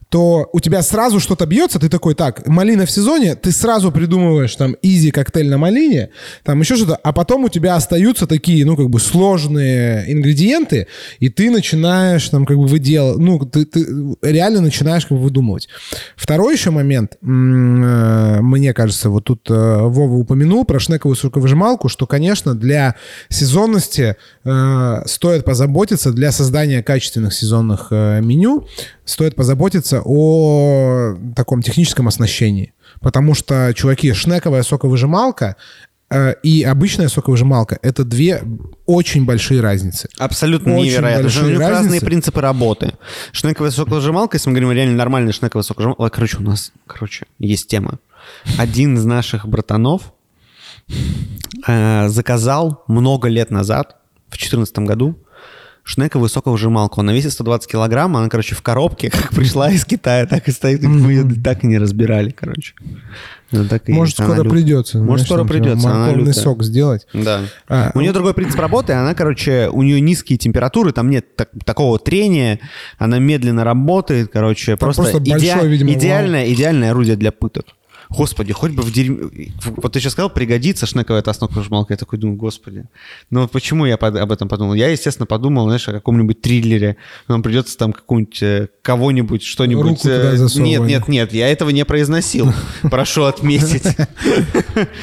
то у тебя сразу что-то бьется, ты такой, так, малина в сезоне, ты сразу придумываешь там изи коктейль на малине, там еще что-то, а потом у тебя остаются такие, ну, как бы сложные ингредиенты, и ты начинаешь там как бы выделывать, ну, ты, ты реально начинаешь как бы выдумывать. Второй еще момент, э, мне кажется, вот тут э, Вова упомянул про шнековую соковыжималку, что, конечно, для сезонности э, стоит позаботиться, для создания качественных сезонных меню, стоит позаботиться о таком техническом оснащении. Потому что, чуваки, шнековая соковыжималка э, и обычная соковыжималка — это две очень большие разницы. Абсолютно Очень невероятно. большие У них разные разницы. принципы работы. Шнековая соковыжималка, если мы говорим реально нормальная шнековая соковыжималка. Короче, у нас, короче, есть тема. Один из наших братанов э, заказал много лет назад, в 2014 году, шнековую соковыжималку. Она весит 120 килограмм, она, короче, в коробке, как пришла из Китая, так и стоит. Мы ее так и не разбирали, короче. Ну, так и Может, скоро лют- придется. Может, знаешь, скоро придется. Морковный сок сделать. Да. А, у нее другой принцип работы, она, короче, у нее низкие температуры, там нет так- такого трения, она медленно работает, короче, просто, просто большой, видимо, идеальное, идеальное орудие для пыток. Господи, хоть бы в дерьме... Вот ты сейчас сказал, пригодится шнековая эта жмалка. Я такой думаю, господи. Ну вот почему я об этом подумал? Я, естественно, подумал, знаешь, о каком-нибудь триллере. Нам придется там какую-нибудь, э, кого-нибудь, что-нибудь... Руку туда э. Нет, нет, нет, я этого не произносил. Прошу отметить.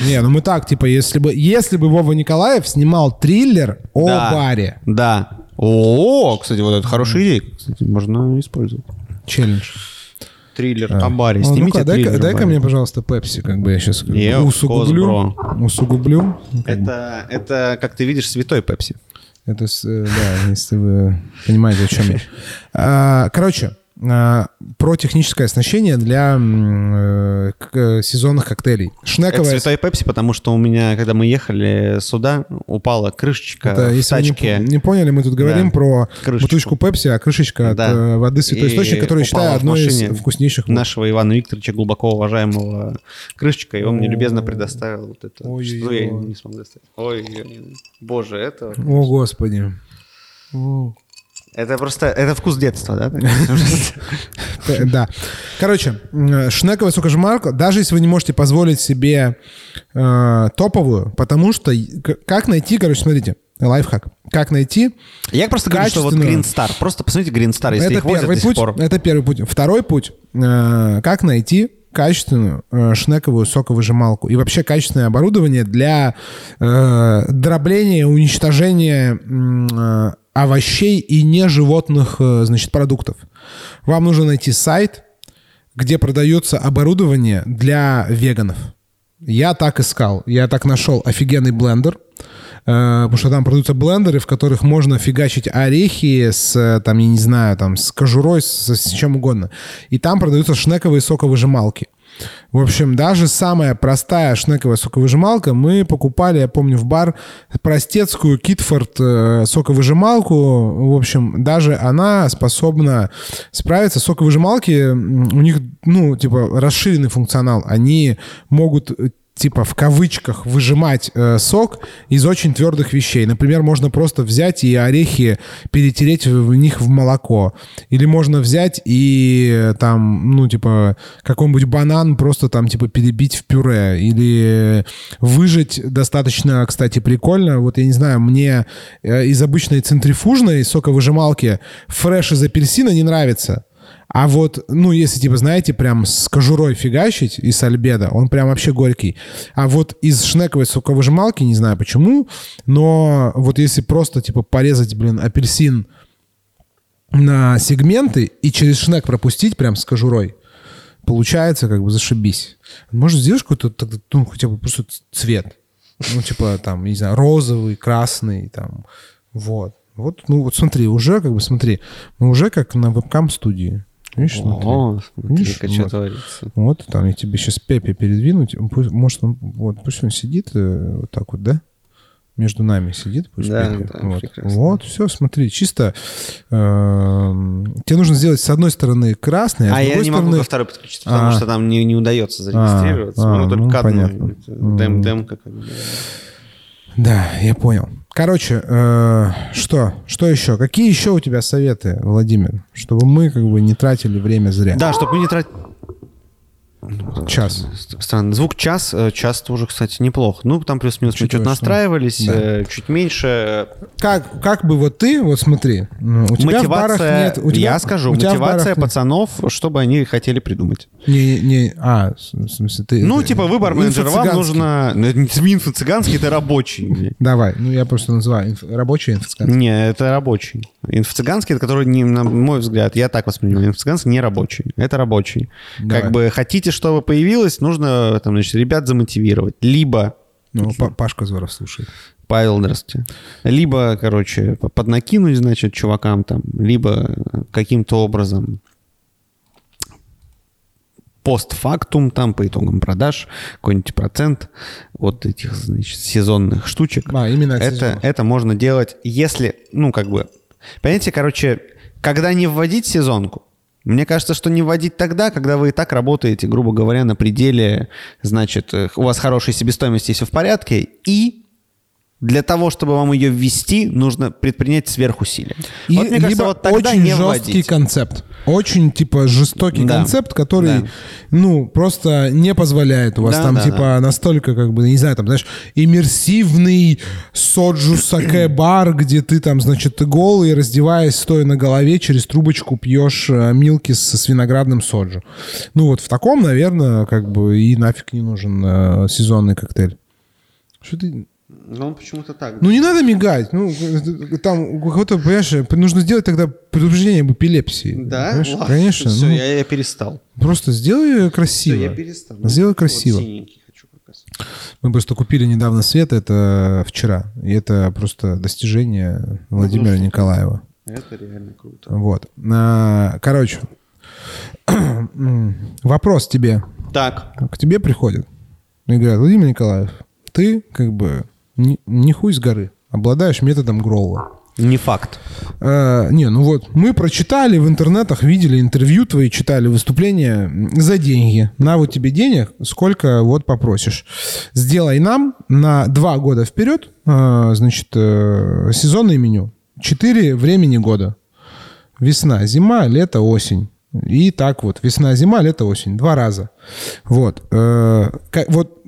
Не, ну мы так, типа, если бы, если бы Вова Николаев снимал триллер о баре, Да. О, кстати, вот это хорошая идея. Кстати, можно использовать. челлендж. Триллер о баре. О, Снимите ну-ка, дай-ка, баре. мне, пожалуйста, пепси, как бы я сейчас Е, усугублю. Усугублю. Это, это, как ты видишь, святой Пепси. Это, э, да, если вы понимаете, о чем я. А, Короче, а, про техническое оснащение для э, э, сезонных коктейлей. Это Шнековая... святой Пепси, потому что у меня, когда мы ехали сюда, упала крышечка Это, в если вы не, тачке. не поняли, мы тут говорим Да. про Крышечку. бутылочку Пепси, а крышечка от Да. э, воды Святой И Источник, которую считаю одной из вкуснейших. нашего Ивана Викторовича, глубоко уважаемого крышечка, и он мне любезно предоставил вот это. Ой-ой-ой. Что я не смог достать. Ой, боже, это... О, Господи. О. Это просто... Это вкус детства, да? Да. Короче, шнековая сокожмарка, даже если вы не можете позволить себе э, топовую, потому что как найти, короче, смотрите, лайфхак. Как найти? Я просто говорю, что вот. Green Star. Просто посмотрите Green Star, если это их возят первый до сих путь. пор. Это первый путь. Второй путь. э, как найти качественную э, шнековую соковыжималку и вообще качественное оборудование для э, дробления, уничтожения э, овощей и неживотных, э, значит, продуктов. Вам нужно найти сайт, где продается оборудование для веганов. Я так искал. Я так нашел офигенный блендер. э, Потому что там продаются блендеры, в которых можно фигачить орехи с, э, там, я не знаю, там, с кожурой, с, с чем угодно. И там продаются шнековые соковыжималки. В общем, даже самая простая шнековая соковыжималка мы покупали, я помню, в бар простецкую Китфорд э, соковыжималку. В общем, даже она способна справиться. Соковыжималки, у них, ну, типа, расширенный функционал. Они могут типа в кавычках выжимать э, сок из очень твердых вещей. Например, можно просто взять и орехи перетереть в, них в молоко. Или можно взять и э, там, ну, типа, какой-нибудь банан просто там, типа, перебить в пюре. Или выжать достаточно, кстати, прикольно. Вот, я не знаю, мне э, из обычной центрифужной соковыжималки фреш из апельсина не нравится. А вот, ну, если, типа, знаете, прям с кожурой фигачить и с альбедо, он прям вообще горький. А вот из шнековой соковыжималки, не знаю почему, но вот если просто, типа, порезать, блин, апельсин на сегменты и через шнек пропустить прям с кожурой, получается как бы зашибись. Может, сделаешь какой-то, ну, хотя бы просто цвет? Ну, типа, там, не знаю, розовый, красный, там, Вот. Вот, ну вот смотри, уже как бы смотри, мы уже как на вебкам-студии. Видишь, смотри. О, Видишь, смотри-ка, что вот. творится. Вот, там я тебе сейчас Пепе передвинуть. Пусть- может, он, вот, пусть он сидит э, вот так вот, да? Между нами сидит, пусть Да, Пепе. да, вот. прекрасно. вот, все, смотри, чисто эм, тебе нужно сделать с одной стороны красный, а, А с я другой не могу стороны... ко второй подключиться, потому А. что там не, не удается зарегистрироваться. А, Могу а, только ну, к одной. Дэм, демка как бы. Да, я понял. Короче, э, что? Что еще? Какие еще у тебя советы, Владимир? Чтобы мы как бы не тратили время зря. Да, чтобы не тратить... Час. Странно. Звук час. э, Час тоже, кстати, неплохо. Ну, там плюс-минус что-то что- настраивались, Да. э, чуть меньше. Как, как бы вот ты, вот смотри, у тебя в барах мотивация, нет... У тебя, я скажу, у тебя в мотивация нет- пацанов, чтобы они хотели придумать. Не, не, а, в смысле, ты... Ну, ты- типа, выбор менеджера вам нужно... Ну, это не инфо-цыганский, это рабочий. Давай, ну я просто называю инф- рабочий инфо-цыганский. Не, это рабочий. Инфо-цыганский, это который, не, на мой взгляд, я так воспринимаю, инфо-цыганский не рабочий. Это рабочий. Давай. Как бы хотите, чтобы появилось, нужно там, значит, ребят замотивировать. Либо Ну, Па- Пашка Зоров слушает. Павел, здравствуйте. Либо, короче, поднакинуть, значит, чувакам там, либо каким-то образом постфактум там по итогам продаж какой-нибудь процент от этих, значит, сезонных штучек. А, именно это, это можно делать, если, ну, как бы, понимаете, короче, когда не вводить сезонку, мне кажется, что не вводить тогда, когда вы и так работаете, грубо говоря, на пределе, значит, э, у вас хорошая себестоимость, если все в порядке, и для того, чтобы вам ее ввести, нужно предпринять сверхусилия. И вот мне кажется, либо вот тогда очень не жесткий вводить. концепт. Очень, типа, жестокий Да. концепт, который, Да. ну, просто не позволяет у вас Да, там, да, типа, да. настолько, как бы, не знаю, там, знаешь, иммерсивный соджу саке бар, где ты там, значит, голый, раздеваясь, стоя на голове, через трубочку пьешь э, милки с, с виноградным соджу. Ну, вот в таком, наверное, как бы и нафиг не нужен э, сезонный коктейль. Что ты... Ну, почему-то так. Ну, не надо мигать. Ну, там кого-то, понимаешь, нужно сделать тогда предупреждение об эпилепсии. да? Понимаешь? Ладно, Конечно. Все, ну, я, я перестал. Просто сделай Все, красиво. я перестал. Ну, Сделай вот красиво. синенький хочу как раз. Мы просто купили недавно свет, это вчера. И это просто достижение Владимира Ну, Николаева. Это реально круто. Вот. А, Короче, вопрос тебе. Так, К тебе приходят и говорят, Владимир Николаев, ты как бы не, не хуй с горы, обладаешь методом Гроула. не факт. Э, не, ну вот, мы прочитали в интернетах, видели интервью твои, читали выступления за деньги. На вот тебе денег, сколько вот попросишь. Сделай нам на два года вперед, э, значит, э, сезонное меню. Четыре времени года. Весна, зима, лето, осень. И так вот, весна, зима, лето, осень. Два раза. Вот. Э, вот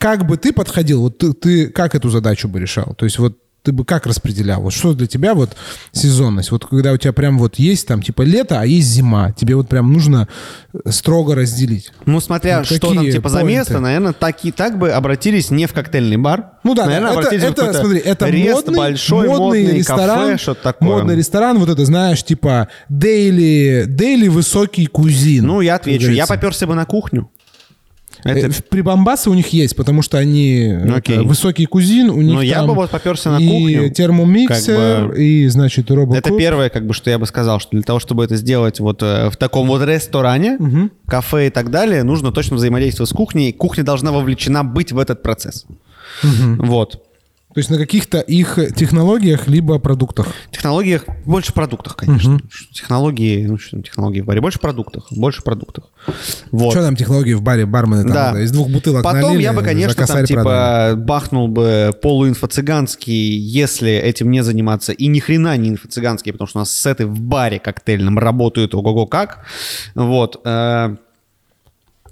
как бы ты подходил, вот ты, ты как эту задачу бы решал? То есть вот ты бы как распределял? Вот что для тебя вот сезонность? Вот когда у тебя прям вот есть там типа лето, а есть зима, тебе вот прям нужно э, строго разделить. Ну, смотря Ну, что там типа за место, наверное, так и так бы обратились не в коктейльный бар. Ну да, наверное, это, это, смотри, это рест модный, большой, модный модный ресторан, кафе, что-то такое. модный ресторан, вот это, знаешь, типа дейли, дейли высокий кузин. Ну, я отвечу. Я поперся бы на кухню. Э, Это... в- Прибамбасы у них есть, потому что они это, Окей. высокий кузин, у них Ну, я бы вот поперся на и кухню, термомиксер, как бы- и, значит, робокоп. Это первое, как бы, что я бы сказал, что для того, чтобы это сделать вот э, в таком вот ресторане, кафе и так далее, нужно точно взаимодействовать с кухней. Кухня должна вовлечена быть в этот процесс. Вот. То есть на каких-то их технологиях либо продуктах. технологиях больше продуктах, конечно. Технологии, ну что там технологии в баре, больше продуктах, больше продуктах. Вот. Что там технологии в баре, бармены там Да. из двух бутылок Потом налили, я бы, конечно, там типа продали. бахнул бы полуинфо-цыганский, если этим не заниматься, и ни хрена не инфо-цыганский, потому что у нас сеты в баре коктейльном работают ого-го как. Вот. э,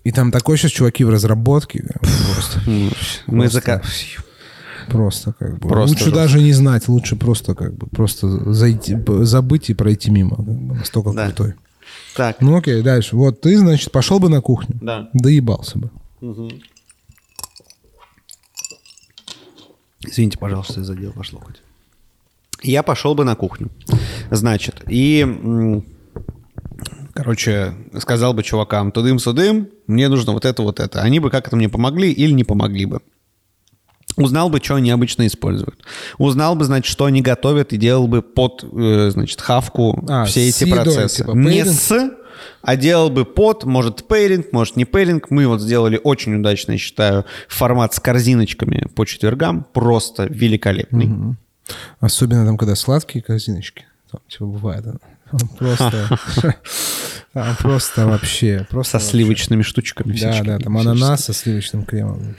И там такой сейчас чуваки в разработке. Просто, Мы зака... просто как бы. Просто лучше жестко. даже не знать, лучше просто как бы просто зайти, забыть и пройти мимо. как бы, Настолько Да. крутой. Так, Ну окей, дальше. Вот ты, значит, пошел бы на кухню. да. Доебался бы. Извините, пожалуйста, я задел ваш локоть. Я пошел бы на кухню. Значит, и... Короче, сказал бы чувакам, тудым-судым, мне нужно вот это, вот это. Они бы как-то мне помогли или не помогли бы. Узнал бы, что они обычно используют. Узнал бы, значит, что они готовят и делал бы под, э, значит, хавку А, все эти едой, процессы. типа, Не с, а делал бы под, может, pairing, может, не pairing. Мы вот сделали очень удачно, я считаю, формат с корзиночками по четвергам. Просто великолепный. Особенно там, когда сладкие корзиночки. Там, типа, бывает. Там Просто, там просто вообще. Просто Со вообще. сливочными штучками. Да, да, там ананас со сливочным кремом.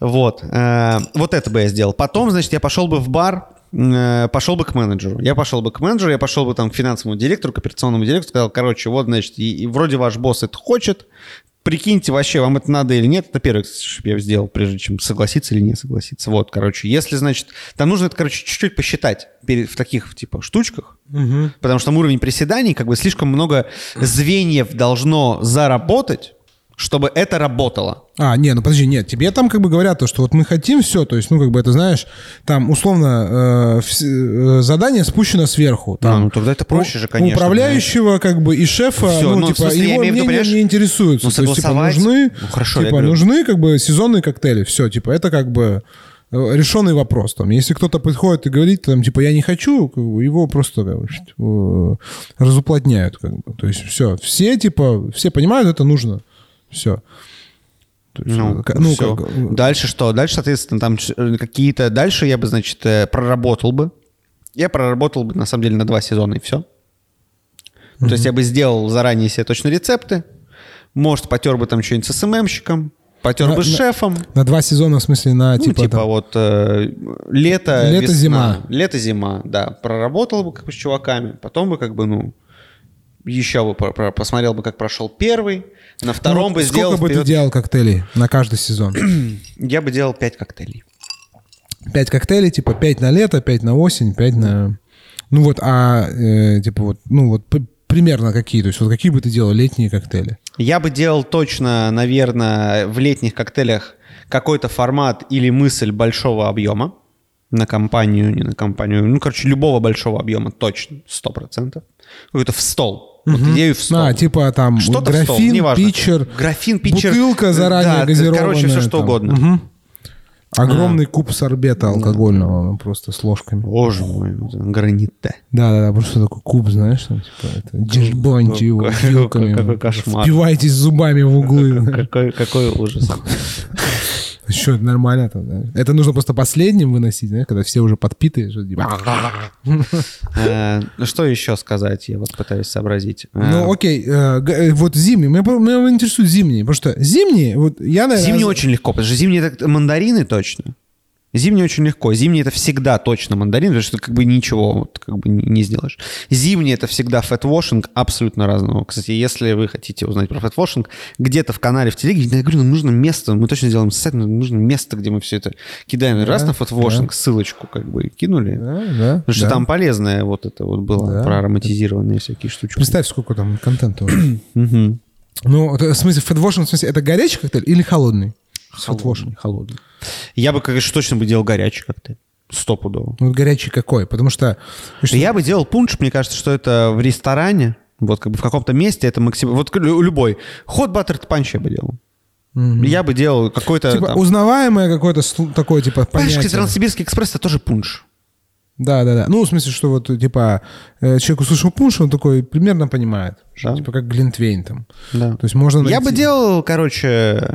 Вот. э, Вот это бы я сделал. Потом, значит, я пошел бы в бар, э, пошел бы к менеджеру. Я пошел бы к менеджеру, я пошел бы там к финансовому директору, к операционному директору, сказал, короче, вот, значит, и, и вроде ваш босс это хочет, прикиньте вообще, вам это надо или нет. Это первое, что я сделал, прежде чем согласиться или не согласиться. Вот, короче, если, значит, там нужно это, короче, чуть-чуть посчитать перед, в таких, типа, штучках, потому что там уровень приседаний, как бы слишком много звеньев должно заработать, чтобы это работало. А, не, ну подожди, нет, тебе там как бы говорят то, что вот мы хотим все, то есть, ну как бы это, знаешь, там условно э, вс- э, задание спущено сверху. Там, А, ну тогда это проще у- же, конечно, управляющего как бы и шефа, Всё, ну, ну, в типа, смысле, его в виду, мнение понимаешь, не интересуется. ну, то есть, типа, нужны, ну, хорошо, типа, нужны как бы сезонные коктейли, все, типа, это как бы э, решенный вопрос. Там, если кто-то подходит и говорит, там, типа, я не хочу, как бы, его просто как бы, э, разуплотняют. Как бы. То есть все, все, типа, все понимают, это нужно. Все. Ну, как- всё. как, э, Дальше что? Дальше, соответственно, там э, какие-то... Дальше я бы, значит, э, проработал бы. Я проработал бы, на самом деле, на два сезона, и все. То есть я бы сделал заранее себе точно рецепты. Может, потер бы там что-нибудь с СММщиком. Потер На- бы с на- шефом. На два сезона, в смысле, на Ну, типа, типа, там- вот э, лето, Лето, весна. зима. Лето-зима, да. Проработал бы как бы с чуваками. Потом бы как бы, ну, еще бы посмотрел бы, как прошел первый. На втором Ну, бы сколько сделал бы ты вперед- делал коктейлей на каждый сезон? Я бы делал пять коктейлей. Пять коктейлей, типа пять на лето, пять на осень, пять на... Ну вот, а э, типа вот, ну вот примерно какие? То есть вот какие бы ты делал летние коктейли? Я бы делал точно, наверное, в летних коктейлях какой-то формат или мысль большого объема на компанию, не на компанию, ну, короче, любого большого объема точно, сто процентов. Какой-то в стол. Вот идею в стол. А, типа там Что-то в стол, графин, неважно. питчер, Графин, питчер. бутылка заранее да, газированная. короче, все что там. угодно. Мгм. Огромный куб сорбета алкогольного, ну, просто с ложками. Боже мой, вот это граните. Да-да-да, просто такой куб, знаешь, там, типа, это, дешбоньте его какой- вилками. какой кошмар. Впивайтесь зубами в углы. Какой, какой ужас. Это нормально там, да? Это нужно просто последним выносить, знаешь, когда все уже подпитые. что типа, Э, ну, Что еще сказать, я вот пытаюсь сообразить. Ну, окей, э, г- э, вот зимний. Меня, интересует зимние, потому что зимние, вот я, наверное... Зимний очень легко, потому что зимние это мандарины точно. Зимний очень легко. Зимний это всегда точно мандарин, потому что как бы ничего вот, как бы не сделаешь. Зимний это всегда фэтвошинг абсолютно разного. Кстати, если вы хотите узнать про фэтвошинг, где-то в канале в телеге, я говорю, нам нужно место, мы точно сделаем сайт, нам нужно место, где мы все это кидаем. Раз на фэтвошинг, ссылочку как бы кинули. Да, да, Потому что да. там полезное вот это вот было, Да. про ароматизированные всякие штучки. Представь, сколько там контента уже. Ну, вот, в смысле, фэтвошинг, в смысле, это горячий коктейль или холодный? Фэтвошинг. Холодный. Я бы, конечно, точно бы делал горячий коктейль. Стопудово. Ну, горячий какой? Потому что... потому что- Я бы делал пунш, мне кажется, что это в ресторане, вот как бы в каком-то месте это максимально... Вот лю- любой. Хот баттерт панч я бы делал. Я бы делал какой-то... Типа там- узнаваемое какое-то такое, типа, понятие. Транссибирский экспресс это тоже пунш. Да, да, да. Ну, в смысле, что вот, типа, э, человек услышал пунш, он такой примерно понимает. Что, Да. Типа, как Глинтвейн там. Да. То есть можно Я бы найти- делал, короче,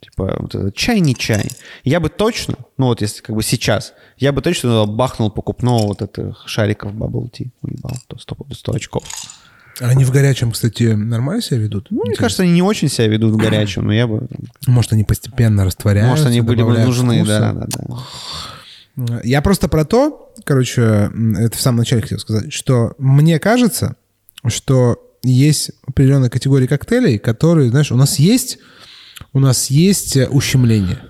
типа, вот это, чай не чай. Я бы точно, ну вот если как бы сейчас, я бы точно бахнул покупного вот этих шариков Bubble Tea. Уебал, то 100, 100 очков. Они в горячем, кстати, нормально себя ведут? Ну, мне кажется, они не очень себя ведут в горячем, но я бы... Может, они постепенно растворяются, Может, они были бы нужны, вкуса. да, да, да. Я просто про то, короче, это в самом начале хотел сказать, что мне кажется, что есть определенная категория коктейлей, которые, знаешь, у нас есть, у нас есть э, ущемление.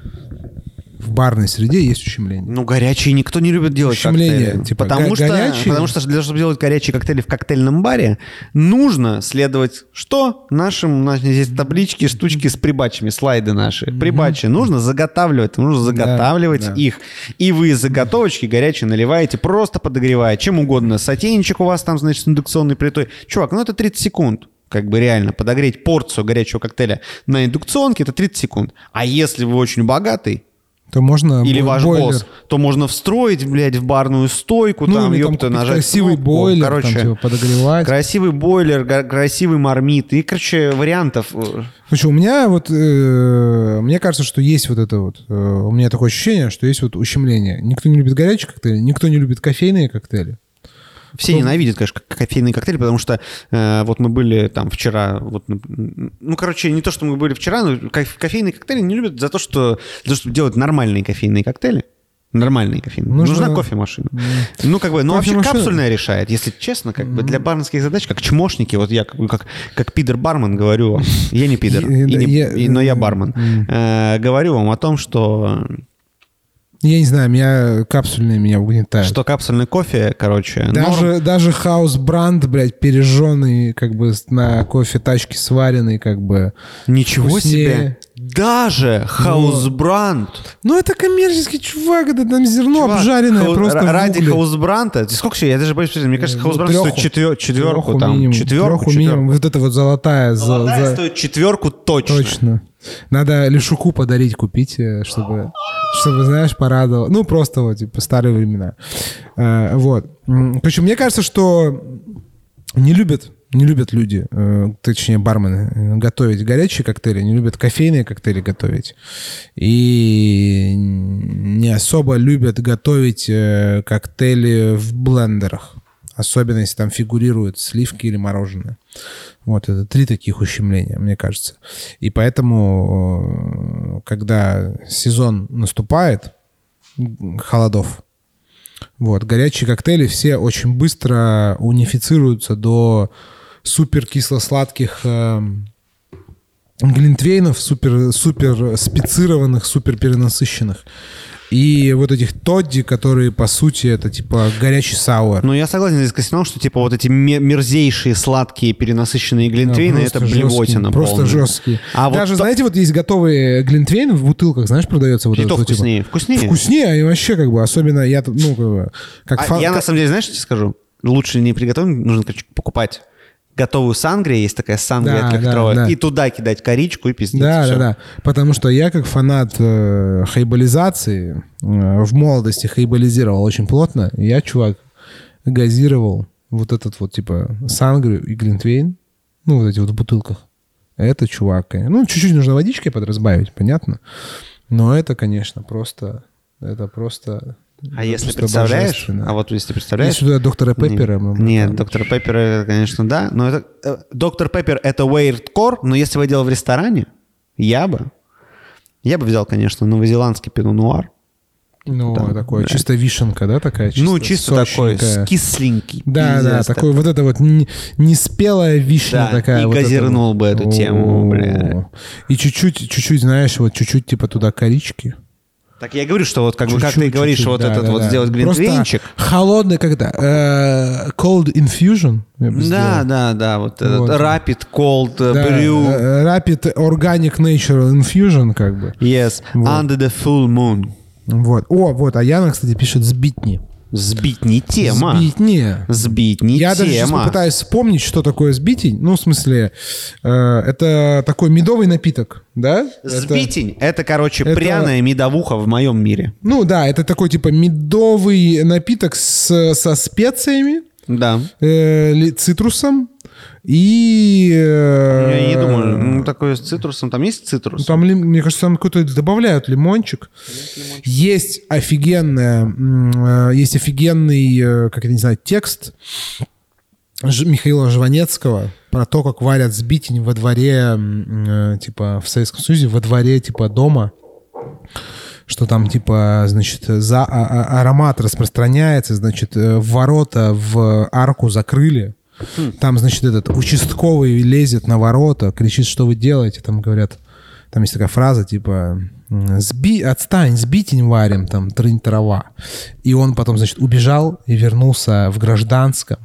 В барной среде есть ущемление. Ну, горячие никто не любит делать Ущемление, коктейли. типа, потому, го- что, горячие- потому что для того, чтобы делать горячие коктейли в коктейльном баре, нужно следовать что? Нашим, у нас здесь таблички, штучки с прибачами, слайды наши. Прибачи. Нужно заготавливать, нужно заготавливать да. их. И вы заготовочки горячие наливаете, просто подогревая. Чем угодно. Сотейничек у вас там, значит, с индукционной плитой. Чувак, ну это 30 секунд как бы реально подогреть порцию горячего коктейля на индукционке, это 30 секунд. А если вы очень богатый, То можно или ваш бойлер. босс, то можно встроить, блядь, в барную стойку, Ну, там, ёпта, нажать красивый кнопку. бойлер, короче, там, типа, подогревать. красивый бойлер, красивый мармит, и, короче, вариантов. э, Слушай, у меня вот, э, мне кажется, что есть вот это вот, э, у меня такое ощущение, что есть вот ущемление. Никто не любит горячие коктейли, никто не любит кофейные коктейли. Все ненавидят, конечно, кофейные коктейли, потому что э, вот мы были там вчера, вот, ну, короче, не то, что мы были вчера, но коф- кофейные коктейли не любят за то, что, за то, чтобы делать нормальные кофейные коктейли. Нормальные кофейные. Нужно- Нужна кофемашина. Ну, как бы, ну, вообще капсульная решает, если честно, как бы для барменских задач, как чмошники, вот я как, как, как пидор-бармен говорю вам, я не пидор, Я- и не- я- и- но я бармен, Э, говорю вам о том, что Я не знаю, меня капсульные меня угнетают. что капсульный кофе, короче, норм. Даже, даже Hausbrandt, блядь, пережженный, как бы на кофе тачке сваренный, как бы. Ничего вкуснее. себе! Даже Hausbrandt. Ну, это коммерческий чувак, это там зерно Чувак, обжаренное хау- просто Ради. Ты Сколько? Я даже боюсь, мне кажется, Ну, Hausbrandt трёху. стоит четвер- четверку, Трёху там. минимум, Четверку, минимум. четверку. Вот это вот золотая. Золотая за- стоит четверку точно. Точно. Надо Лешуку подарить, купить, э, чтобы, чтобы, знаешь, порадовал. Ну, просто вот, типа, старые времена. Э, Вот. Короче, мне кажется, что не любят, не любят люди, э, точнее, бармены, э, готовить горячие коктейли, не любят кофейные коктейли готовить. И не особо любят готовить э, коктейли в блендерах. Особенно, если там фигурируют сливки или мороженое. Вот, это три таких ущемления, мне кажется. И поэтому, когда сезон наступает, холодов, вот, горячие коктейли все очень быстро унифицируются до супер кисло-сладких эм, глинтвейнов, супер, супер спецированных, супер перенасыщенных. И вот этих тодди, которые, по сути, это типа горячий сауэр. Ну, я согласен здесь с Костяном, что, типа, вот эти ме- мерзейшие, сладкие, перенасыщенные глинтвейны, Да, это блевотина жесткие, Просто полная. жесткие. А вот Даже, то- знаете, вот есть готовые глинтвейны в бутылках, знаешь, продается вот И это то вот, типа, вкуснее. Вкуснее? Вкуснее, и вообще как бы, особенно я, ну, как бы, как А фа- я, на самом деле, знаешь, что тебе скажу? Лучше не приготовить, нужно, короче, покупать готовую сангрию, есть такая сангрия Да, трехлитровая, да, да. и туда кидать коричку и пиздить. Да, всё. да, да. Потому что я как фанат э, хайболизации э, в молодости хайболизировал очень плотно. Я, чувак, газировал вот этот вот, типа, сангрию и глинтвейн, ну, вот эти вот в бутылках. Это, чувак. Ну, чуть-чуть нужно водичкой подразбавить, понятно. Но это, конечно, просто... Это просто... А если просто представляешь, а вот если представляешь... Если доктора Пеппера... Нет, нет, там- доктор Пеппер, это, конечно, да. Но это... э, Доктор Пеппер — это weird но если бы я делал в ресторане, я бы... Я бы взял, конечно, новозеландский пино-нуар. Ну, Да, такое, да. чисто вишенка, да, такая? ну, чисто такой, сочненькая. с- кисленький. Да, да, пиздец такой вот это вот не- неспелая вишня Да, такая. и вот это газирнул вот. бы эту тему, О. бля. И чуть-чуть, чуть-чуть, знаешь, вот чуть-чуть типа туда корички. Так я говорю, что вот как бы, как ты говоришь, чуть-чуть, вот да, этот да, вот да. сделать глинтвейнчик. Холодный, когда? Э, cold infusion? Да, сделал. да, да, вот этот Вот. rapid cold uh, Да, brew. э, Rapid Organic Natural Infusion, как бы. Yes, Вот. under the full moon. Вот. О, вот, а Яна, кстати, пишет «сбитни». Сбить не тема. «Сбитни». Сбить не Я даже сейчас тема. попытаюсь вспомнить, что такое сбитень. Ну, в смысле, э, это такой медовый напиток, да? Это- Сбитень — это, короче, это- пряная медовуха в моем мире. ну да, это такой типа медовый напиток с, со специями, Да. э, цитрусом и... э, Я не думаю, ну, такое с цитрусом. Там есть цитрус? ну, там, мне кажется, там какой-то добавляют лимончик. Есть офигенная, м, э, есть офигенный, э, как это не знаю, текст Михаила Жванецкого про то, как варят сбитень во дворе, э, типа, в Советском Союзе, во дворе, типа, дома. Что там, типа, значит, за, а- а- аромат распространяется, значит, э, ворота в арку закрыли. Там, значит, этот участковый лезет на ворота, кричит, что вы делаете. Там говорят, там есть такая фраза, типа, Сби... отстань, сбитень варим, там, трынь трава. И он потом, значит, убежал и вернулся в гражданском.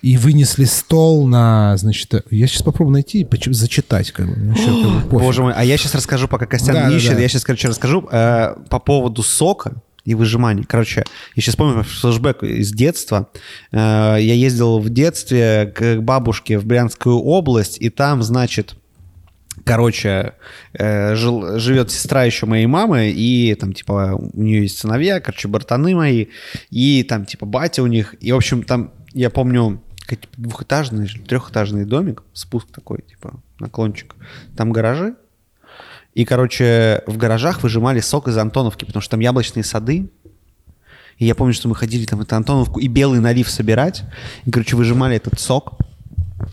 И вынесли стол на, значит, я сейчас попробую найти и зачитать, как бы. мне вообще, как бы, пофиг. Боже мой, а я сейчас расскажу, пока Костян Да, не да, ищет, да. я сейчас, короче, расскажу э, по поводу сока и выжимания. Короче, я сейчас помню флешбэк из детства. Э, я ездил в детстве к бабушке в Брянскую область, и там, значит, Короче, э, жил, живет сестра еще моей мамы, и там, типа, у нее есть сыновья, короче, братаны мои, и там, типа, батя у них. И, в общем, там, я помню, двухэтажный, трехэтажный домик, спуск такой, типа, наклончик. Там гаражи, и, короче, в гаражах выжимали сок из Антоновки, потому что там яблочные сады. И я помню, что мы ходили там в эту Антоновку и белый налив собирать. И, короче, выжимали этот сок.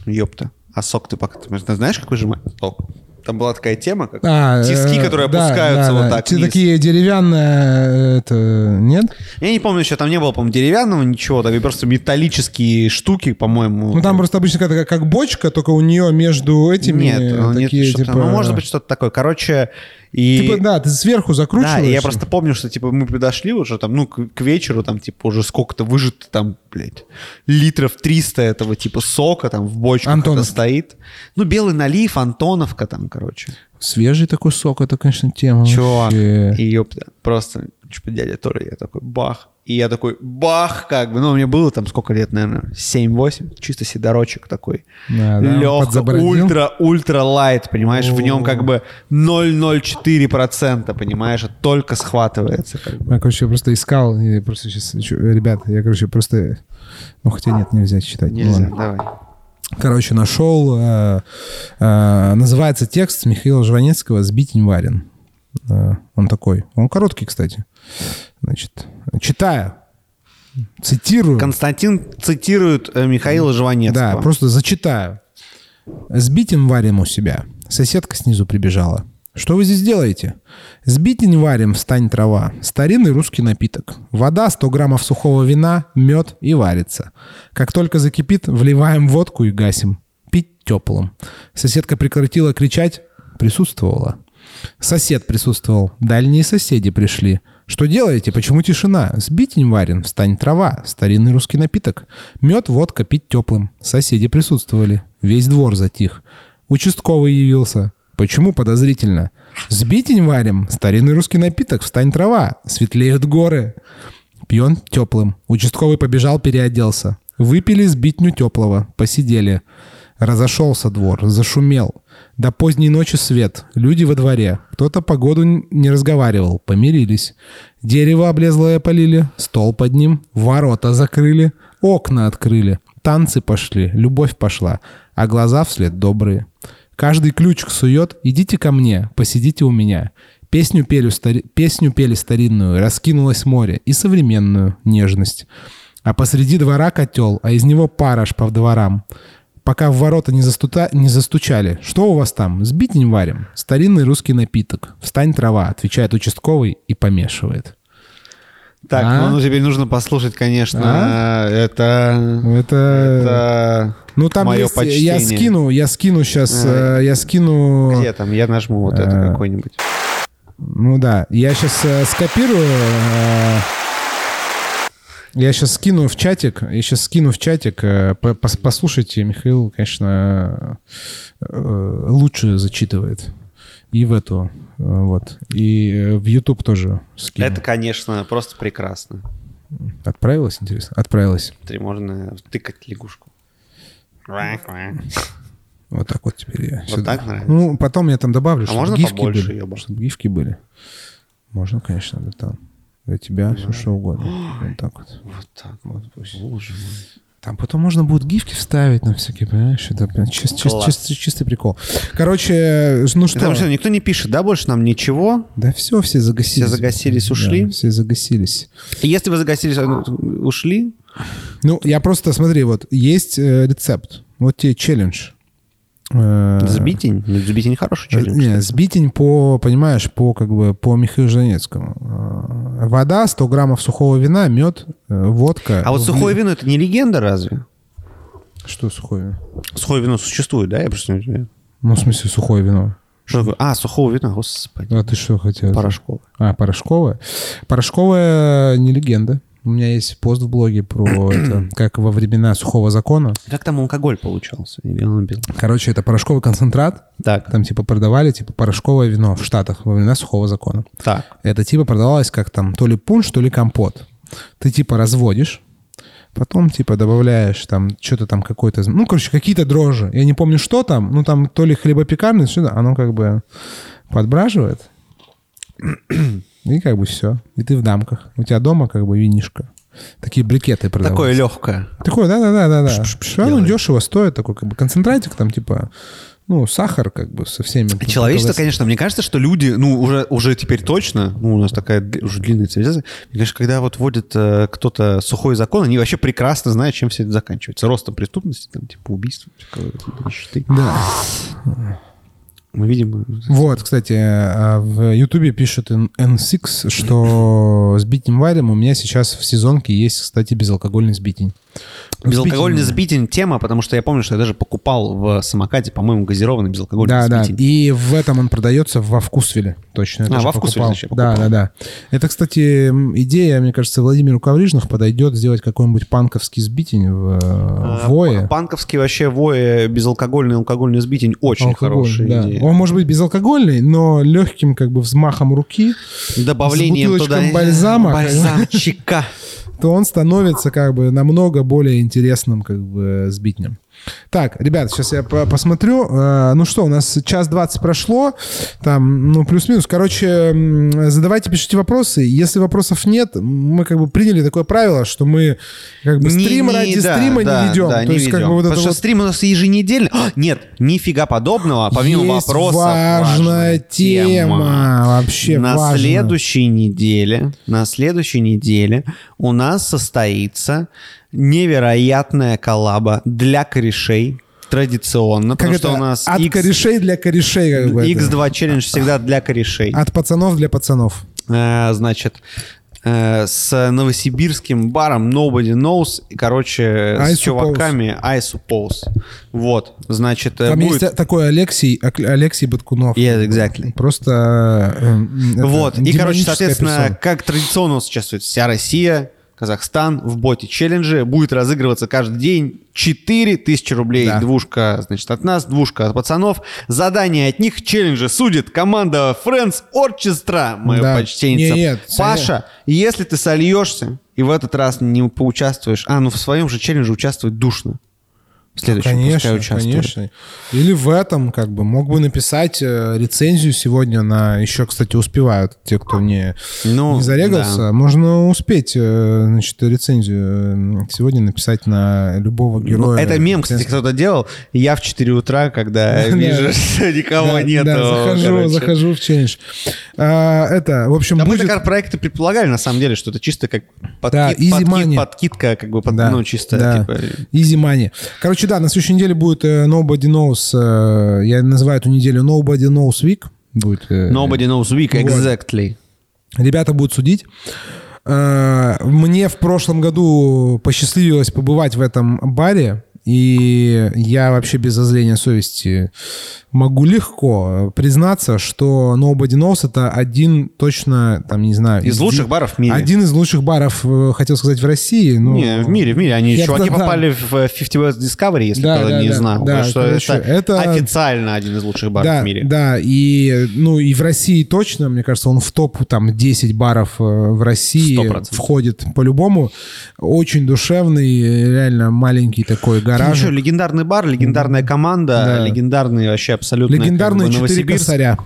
Ёпта. А сок ты пока... Ты знаешь, как выжимать сок? Там была такая тема, как А, тиски, э, которые да, опускаются да, вот так вниз. такие деревянные, это, нет? Я не помню, еще там не было, по-моему, деревянного ничего, так и просто металлические штуки, по-моему. Ну, там просто обычно как, как бочка, только у нее между этими Нет, ну, нет, такие, что-то- типа... ну, может быть, что-то такое. Короче, и... Типа, да, ты сверху закручиваешь. Да, я просто помню, что, типа, мы подошли уже там, ну, к, к вечеру, там, типа, уже сколько-то выжито, там, блядь, литров 300 этого, типа, сока там в бочках это Антоновки. стоит. Ну, белый налив, Антоновка там, короче. Свежий такой сок, это, конечно, тема. Чувак, вообще. и ёпта, просто, типа, дядя Тора, я такой, бах. И я такой, бах, как бы, ну, мне было там сколько лет, наверное, 7-8, чисто седорочек такой. Да, да, Легко, ультра, ультра лайт, понимаешь, в нем как бы 0,04%, понимаешь, только схватывается. Как бы. Я, короче, просто искал, и просто сейчас... Ребят, я, короче, просто... Ну, хотя нет, нельзя читать. Нельзя, давай. Короче, нашел... э, э, называется текст Михаила Жванецкого «Сбитень варен». Э, он такой. Он короткий, кстати. Значит, читаю. Цитирую. Константин цитирует э, Михаила Жванецкого. Да, просто зачитаю. Сбитень варим у себя. Соседка снизу прибежала. Что вы здесь делаете? Сбитень варим, встань трава. Старинный русский напиток. Вода, 100 граммов сухого вина, мед и варится. Как только закипит, вливаем водку и гасим. Пить теплым. Соседка прекратила кричать, присутствовала. Сосед присутствовал. Дальние соседи пришли. Что делаете? Почему тишина? Сбитень варен, встань трава. Старинный русский напиток. Мед, водка, пить теплым. Соседи присутствовали. Весь двор затих. Участковый явился. Почему подозрительно? Сбитень варим. Старинный русский напиток. Встань трава. Светлеют горы. Пьем теплым. Участковый побежал, переоделся. Выпили сбитню теплого. Посидели. Разошелся двор, зашумел. До поздней ночи свет, люди во дворе. Кто-то погоду не разговаривал, помирились. Дерево облезлое полили, стол под ним, ворота закрыли, окна открыли. Танцы пошли, любовь пошла, а глаза вслед добрые. Каждый ключик сует, идите ко мне, посидите у меня. Песню пели, стари- Песню пели старинную, раскинулось море, и современную нежность. А посреди двора котел, а из него пар аж по дворам. Пока в ворота не, застута... не застучали. Что у вас там? Сбитень варим. Старинный русский напиток. Встань трава, отвечает участковый и помешивает. Так, А? ну теперь нужно послушать, конечно, А? это... Это... Это... Ну там моё есть... Я почтение. скину, я скину сейчас, А. я скину... Где там? Я нажму вот это А. какой-нибудь. Ну да, я сейчас скопирую. э, я сейчас скину в чатик, я сейчас скину в чатик. э, по- пос- послушайте, Михаил, конечно, э, лучше зачитывает. И в эту, э, вот. И в YouTube тоже скину. Это, конечно, просто прекрасно. Отправилась, интересно? Отправилась. Смотри, можно тыкать лягушку. Вот так вот теперь я. Вот так нравится? Ну, потом я там добавлю, А чтобы можно гифки побольше были. Чтобы гифки были. Можно, конечно, да там. Для тебя все что угодно. Вот так вот. Вот так Вот пусть. Боже мой. Там потом можно будет гифки вставить на всякие, понимаешь? Это прям чис- чис- Класс. чис- чистый прикол. Короче, ну что? Потому что никто не пишет, да, больше нам ничего. Да все, все загасились. Все загасились, ушли? Да, все загасились. Если вы загасились, а, ну, ушли, Ну, я просто, смотри, вот есть э, рецепт. Вот тебе челлендж. Э, сбитень. Ну, Сбитень хороший челлендж. Не, сбитень по, понимаешь, по как бы по Михаилу Жанецкому. Э, Вода, 100 граммов сухого вина, мед, э, водка. А вот вли- сухое вино это не легенда разве? Что сухое вино? Сухое вино существует, да? Я просто не знаю. Ну, в смысле, сухое вино. Что такое? А, сухого вина, господи. А ты что хотел? Порошковое. А, порошковая? Порошковая не легенда. У меня есть пост в блоге про это, как во времена сухого закона. Как там алкоголь получался? Короче, это порошковый концентрат. Так, Там типа продавали типа порошковое вино в Штатах во времена сухого закона. так. Это типа продавалось как там то ли пунш, то ли компот. Ты типа разводишь, Потом, типа, добавляешь там что-то там какой-то... Ну, короче, какие-то дрожжи. Я не помню, что там. Ну, там то ли хлебопекарный, что-то. Оно как бы подбраживает. И как бы все. И ты в дамках. У тебя дома как бы винишко. Такие брикеты продаются. Такое легкое. Такое, да-да-да-да. да. Оно дешево стоит. Такой как бы концентратик там типа ну, сахар как бы со всеми. Человечество, конечно, мне кажется, что люди, ну, уже, уже теперь точно, ну, у нас такая уже длинная цивилизация, мне кажется, когда вот вводит э, кто-то сухой закон, они вообще прекрасно знают, чем все это заканчивается. Ростом преступности, там, типа убийства, нищеты. Да. Мы видим... Вот, кстати, а в Ютубе пишет N6, что с битнем варим у меня сейчас в сезонке есть, кстати, безалкогольный сбитень. Безалкогольный сбитень тема, потому что я помню, что я даже покупал в самокате, по-моему, газированный безалкогольный да, сбитень. Да, и в этом он продается во Вкусвилле, точно. а, во Вкусвилле значит, Да, да, да. Это, кстати, идея, мне кажется, Владимиру Коврижных подойдет сделать какой-нибудь панковский сбитень в а, Вое. Панковский вообще Вое безалкогольный алкогольный сбитень очень Алкоголь, хорошая да. идея. Он может быть безалкогольный, но легким как бы взмахом руки. Добавлением с туда бальзама. Бальзамчика. То он становится как бы намного более интересным как бы сбитнем. Так, ребят, сейчас я посмотрю. Э, ну что, у нас час двадцать прошло. Там, ну, плюс-минус. Короче, задавайте, пишите вопросы. Если вопросов нет, мы как бы приняли такое правило, что мы как бы стрим не, не, ради да, стрима да, не ведем. Да, То не есть, ведем. Как бы вот Потому что вот... стрим у нас еженедельно. Нет, нифига подобного. Помимо есть вопросов. важная тема. тема. Вообще На важно. следующей неделе, на следующей неделе у нас состоится невероятная коллаба для корешей традиционно, как потому это? что у нас от X... корешей для корешей. Как бы X2 челлендж всегда для корешей. От пацанов для пацанов. А, значит, э, с новосибирским баром Nobody Knows, и, короче, I с suppose. чуваками I Suppose. Вот, значит, Там будет... есть такой Алексей, Алексей Баткунов. Yeah, exactly. Просто... Э, вот, и, короче, соответственно, персона. как традиционно сейчас вся Россия Казахстан в боте челленджи будет разыгрываться каждый день 4000 рублей. Да. Двушка, значит, от нас, двушка от пацанов. Задание от них челленджи судит команда Friends Orchestra, моя да. почтенница. Не, нет, Паша, если ты сольешься и в этот раз не поучаствуешь, а, ну в своем же челлендже участвовать душно в следующем конечно, конечно. Или в этом, как бы, мог бы написать э, рецензию сегодня на... Еще, кстати, успевают те, кто не, ну, не зарегался. Да. Можно успеть, э, значит, рецензию сегодня написать на любого ну, героя. Ну, это мем, кстати, кто-то делал. Я в 4 утра, когда вижу, что никого нету. захожу, захожу в челлендж. А, это, в общем, будет... мы проекты предполагали, на самом деле, что это чисто как подкидка, как бы, ну, чисто, типа... Money. Короче, Короче, да, на следующей неделе будет э, Nobody Knows, э, я называю эту неделю Nobody Knows Week. Будет, э, Nobody Knows Week, exactly. Ребята будут судить. Мне в прошлом году посчастливилось побывать в этом баре, и я вообще без зазрения совести могу легко признаться, что Nobody Knows это один точно, там, не знаю... Из лучших баров в мире. Один из лучших баров, э, хотел сказать, в России. Но... Не, в мире, в мире. Они, я чуваки да, попали в 50 West Discovery, если да, кто да, не да, знал. Да, что короче, это, это официально один из лучших баров да, в мире. Да, и, ну, и в России точно, мне кажется, он в топ там 10 баров э, в России 100%. входит по-любому. Очень душевный, реально маленький такой гараж. Еще легендарный бар, легендарная команда, да. легендарный вообще абсолютно. Легендарные как бы, четыре косаря.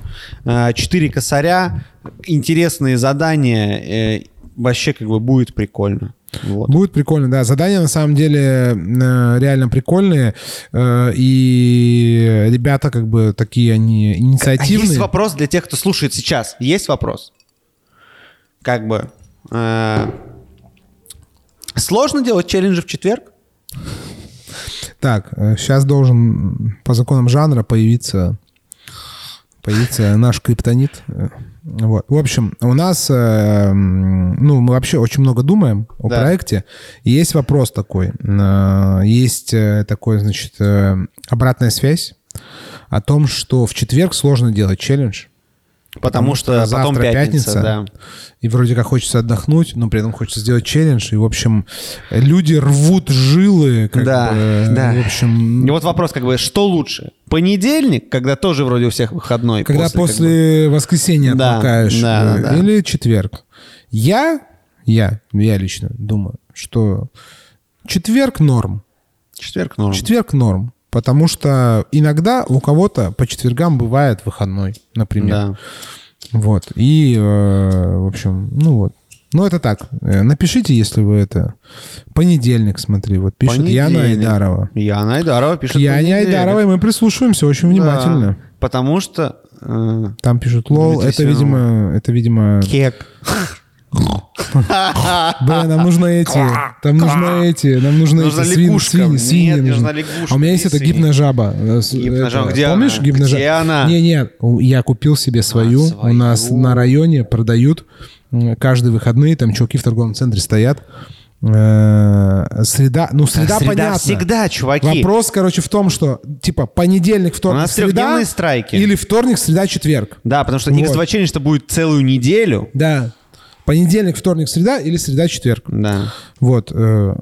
А, четыре косаря, интересные задания, э, вообще как бы будет прикольно. Вот. Будет прикольно, да. Задания на самом деле э, реально прикольные. Э, и ребята как бы такие они инициативные. А есть вопрос для тех, кто слушает сейчас. Есть вопрос? Как бы... Сложно делать челленджи в четверг? Так, сейчас должен по законам жанра появиться появиться наш криптонит. Вот. В общем, у нас, э, ну, мы вообще очень много думаем о да. проекте. И есть вопрос такой. Э, есть э, такой, значит, обратная связь о том, что в четверг сложно делать челлендж. Потому, потому что, что потом пятница, пятница да. И вроде как хочется отдохнуть, но при этом хочется сделать челлендж. И, в общем, люди рвут жилы. Как да, бы, да. В общем... И вот вопрос, как бы, что лучше? Понедельник, когда тоже вроде у всех выходной. Когда после, после как бы... воскресенья да, отмокаешь. Да, да, да. Или четверг. Я, я, я лично думаю, что четверг норм. Четверг норм. Четверг норм. Потому что иногда у кого-то по четвергам бывает выходной, например. Да. Вот. И, э, в общем, ну вот. Ну, это так. Э, Напишите, если вы это... Понедельник, смотри. Вот пишет Яна Понедельник. Айдарова. Яна Айдарова пишет. К Яне. Айдаровой мы прислушиваемся очень внимательно. Да, потому что... э, Там пишут лол. Это, видимо, это, видимо... Кек. Бля, нам нужно эти. Там нужно эти. Нам нужны Нужна эти свиньи. Свиньи нужна лягушка А у меня есть эта свиньи. гипная жаба. Гипная это, жаба. Где Помнишь она? Не, не. у- Я купил себе свою. свою. У нас на районе продают каждые выходные. Там чуваки в торговом центре стоят. Э, Среда. Ну, среда, Среда понятно. всегда, чуваки. Вопрос, короче, в том, что типа понедельник, вторник, нас среда страйки. или вторник, среда, четверг. Да, потому что Вот. X2 Challenge будет целую неделю. Да. Понедельник, вторник, среда или среда, четверг. Да. Вот. э,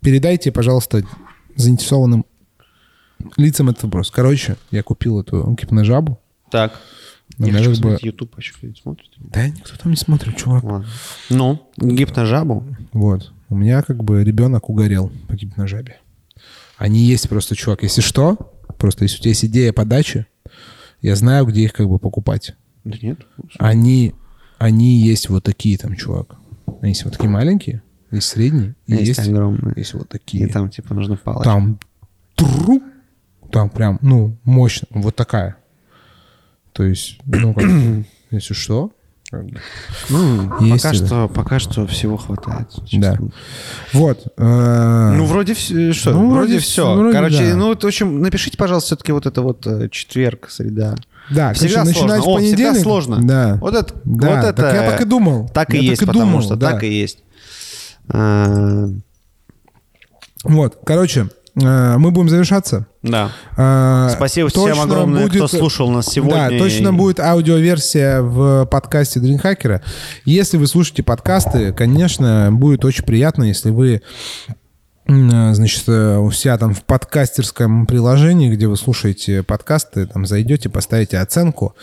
передайте, пожалуйста, заинтересованным лицам этот вопрос. Короче, я купил эту гипножабу. Так. Ну, Я хочу бы- YouTube, что кто-нибудь смотрит? Да никто там не смотрит, чувак. Ладно. Ну, гипножабу. Вот. У меня как бы ребенок угорел по гипножабе. Они есть просто, чувак. Если что, просто если у тебя есть идея подачи, я знаю, где их как бы покупать. Да нет. Они, они есть вот такие там, чувак. Они есть вот такие маленькие, есть средние, и Есть, есть, огромные. есть вот И такие. там, типа, нужно палочка. Там тру, там прям, ну, мощно, вот такая. То есть, ну, как если что. Ну, Есть пока что, пока что всего хватает. Да. Вот. э, Ну, вроде все. Что? Ну, вроде, все. Короче, ну, в общем, напишите, пожалуйста, все-таки вот это вот э, четверг, среда. да, всегда короче, сложно. О, всегда сложно. Да. Вот это, Да, вот это. так я так и думал. Так и Я есть, так и потому думал, что да. так и есть. А, Вот, короче, э, мы будем завершаться. Да. Э, Спасибо всем точно огромное, кто будет- слушал нас сегодня. Да, точно будет аудиоверсия в подкасте Дринхакера. Если вы слушаете подкасты, конечно, будет очень приятно, если вы э, значит, э, у себя там в подкастерском приложении, где вы слушаете подкасты, там зайдете, поставите оценку,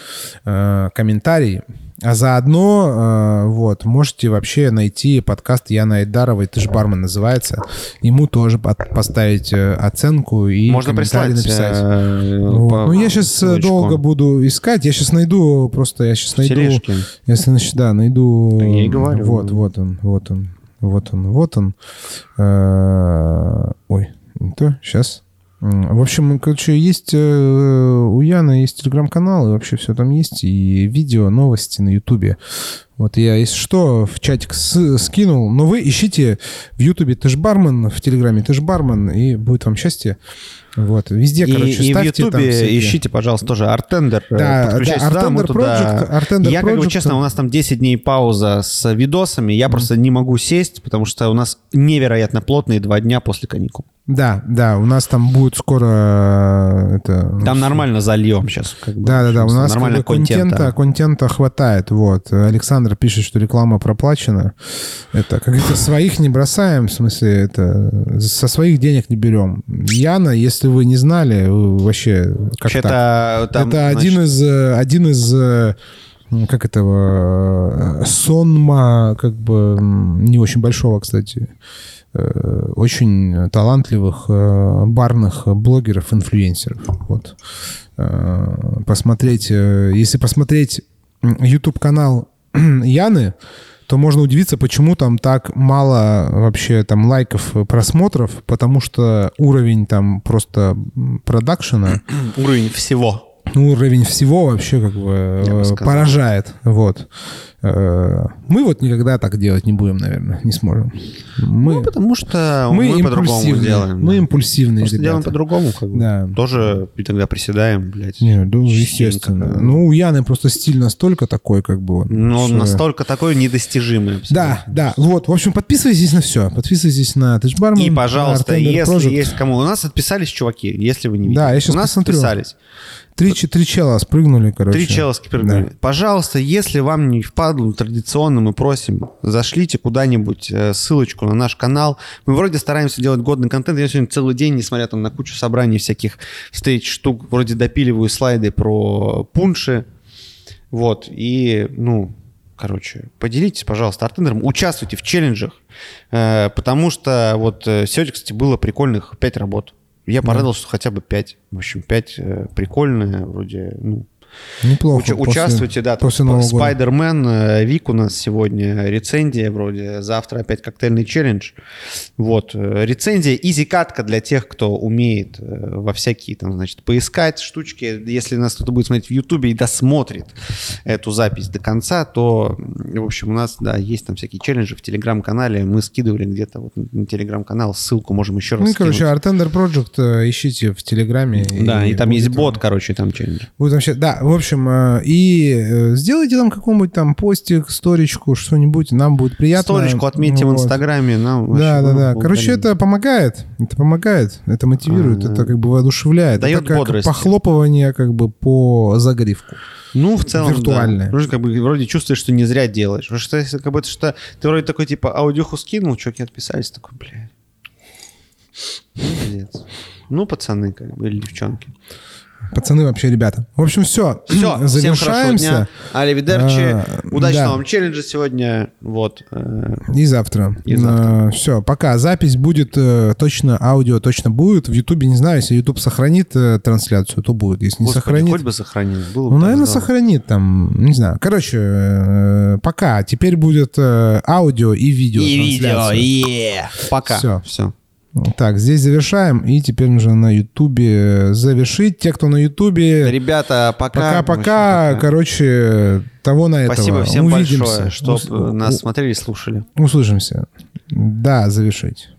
э, комментарий, а заодно э, вот можете вообще найти подкаст Яны Айдаровой «Ты ж бармен» называется. Ему тоже поставить э, оценку и Можно прислать. написать. э, Вот. по- Ну, я сейчас ссылочку. долго буду искать. Я сейчас найду, просто я сейчас найду... тележке. Если, значит, да, найду... Да я и говорю. Вот, вот он, вот он, вот он, вот он. Ой, не то, сейчас. В общем, короче, есть э, у Яны есть телеграм-канал, и вообще все там есть, и видео, новости на Ютубе. Вот я, если что, в чатик с- скинул. Но вы ищите в Ютубе «Ты ж бармен», в Телеграме «Ты ж бармен», и будет вам счастье. Вот, везде, И, короче, и в ставьте там Ютубе всякие. ищите, пожалуйста, тоже Артендер. э, Да, подключайтесь да, Artender туда- Project, Artender Я, как бы, Project. честно, у нас там 10 дней пауза с видосами. Я просто не могу сесть, потому что у нас невероятно плотные два дня после каникул. Да, да, у нас там будет скоро э, это... Там нормально зальем сейчас. Как бы, Да, да, да, у нас нормально бы контента, контента хватает. Вот. Александр пишет, что реклама проплачена. Это, как говорится, своих не бросаем, в смысле, это со своих денег не берем. Яна, если вы не знали, вообще как Вообще, так? это, там, это один значит, из один из э, м, как этого э, сонма, как бы не очень большого, кстати, очень талантливых э, барных блогеров, инфлюенсеров. Вот. Э, Посмотреть, э, если посмотреть YouTube канал Яны, то можно удивиться, почему там так мало вообще там лайков, э, просмотров, потому что уровень там просто продакшена уровень всего. ну, уровень всего вообще как бы э, поражает. Вот. Мы вот никогда так делать не будем, наверное, не сможем. Мы, Ну, потому что мы, мы, по-другому делаем. Мы да. импульсивные Просто делаем ребята. по-другому, как бы. Да. Тоже иногда приседаем, блядь. Не, ну, Частенько, естественно. как. Ну, у Яны просто стиль настолько такой, как бы он. Но что- настолько такой недостижимый. абсолютно. Да, да. Вот, в общем, подписывайтесь на все. Подписывайтесь на Тачбармен. И, пожалуйста, если Project. есть кому... У нас отписались чуваки, если вы не видели. Да, я щас У нас посмотрю. отписались. Три, три чела спрыгнули, короче. Три чела скипергнули. Пожалуйста, если вам не впадло, традиционно мы просим, зашлите куда-нибудь э, ссылочку на наш канал. Мы вроде стараемся делать годный контент. Я сегодня целый день, несмотря там на кучу собраний всяких встреч, штук, вроде допиливаю слайды про пунши. Вот, и, ну, короче, поделитесь, пожалуйста, артендером, участвуйте в челленджах, э, потому что вот э, сегодня, кстати, было прикольных 5 работ. Я порадовался, что хотя бы 5. В общем, 5 э, прикольные, вроде, ну, Неплохо. Уч- участвуйте, да. После там Нового. Спайдермен, э, Вик у нас сегодня рецензия вроде. Завтра опять коктейльный челлендж. Вот. э, Рецензия, изи-катка для тех, кто умеет э, во всякие там, значит, поискать штучки. Если нас кто-то будет смотреть в Ютубе и досмотрит эту запись до конца, то, в общем, у нас, да, есть там всякие челленджи в Телеграм-канале. Мы скидывали где-то вот на Телеграм-канал. Ссылку можем еще раз Ну и, короче, скинуть. Artender Project ищите в Телеграме. Да, и там есть бот, короче, там челлендж. Будет вообще, да, в общем, э, и э, сделайте там какой-нибудь там постик, сторичку, что-нибудь, нам будет приятно. Сторичку отметьте в Вот. Инстаграме. Нам Да, да, да. Короче, это помогает. Это помогает. Это мотивирует, А, это как бы воодушевляет. Дает это как бодрости. похлопывание как бы по загривку. Ну, в целом, Виртуальное. Да. Вроде как бы вроде чувствуешь, что не зря делаешь. Потому что если как будто что ты вроде такой типа аудиоху скинул, чуваки отписались, такой, блядь. Молодец. Ну, пацаны, как бы, или девчонки. Пацаны вообще ребята. В общем, все. Все, всем хорошего дня. Аливидерчи. А, Удачного да. вам челленджа сегодня. Вот. э, И завтра. И завтра. все, пока. Запись будет э, точно, аудио точно будет. В Ютубе, не знаю, если Ютуб сохранит э, трансляцию, то будет. Если не Господи, сохранит... хоть бы сохранил. Было бы Ну, наверное, здорово. сохранит там, не знаю. Короче, пока. Теперь будет аудио и видео. И видео, трансляция. е Пока. Всё. Все. Так, здесь завершаем. И теперь нужно на Ютубе завершить. Те, кто на Ютубе, Ребята, пока. пока-пока. Короче, того на этого. Спасибо всем Увидимся. большое, что Ус- нас смотрели и слушали. Услышимся. Да, завершить.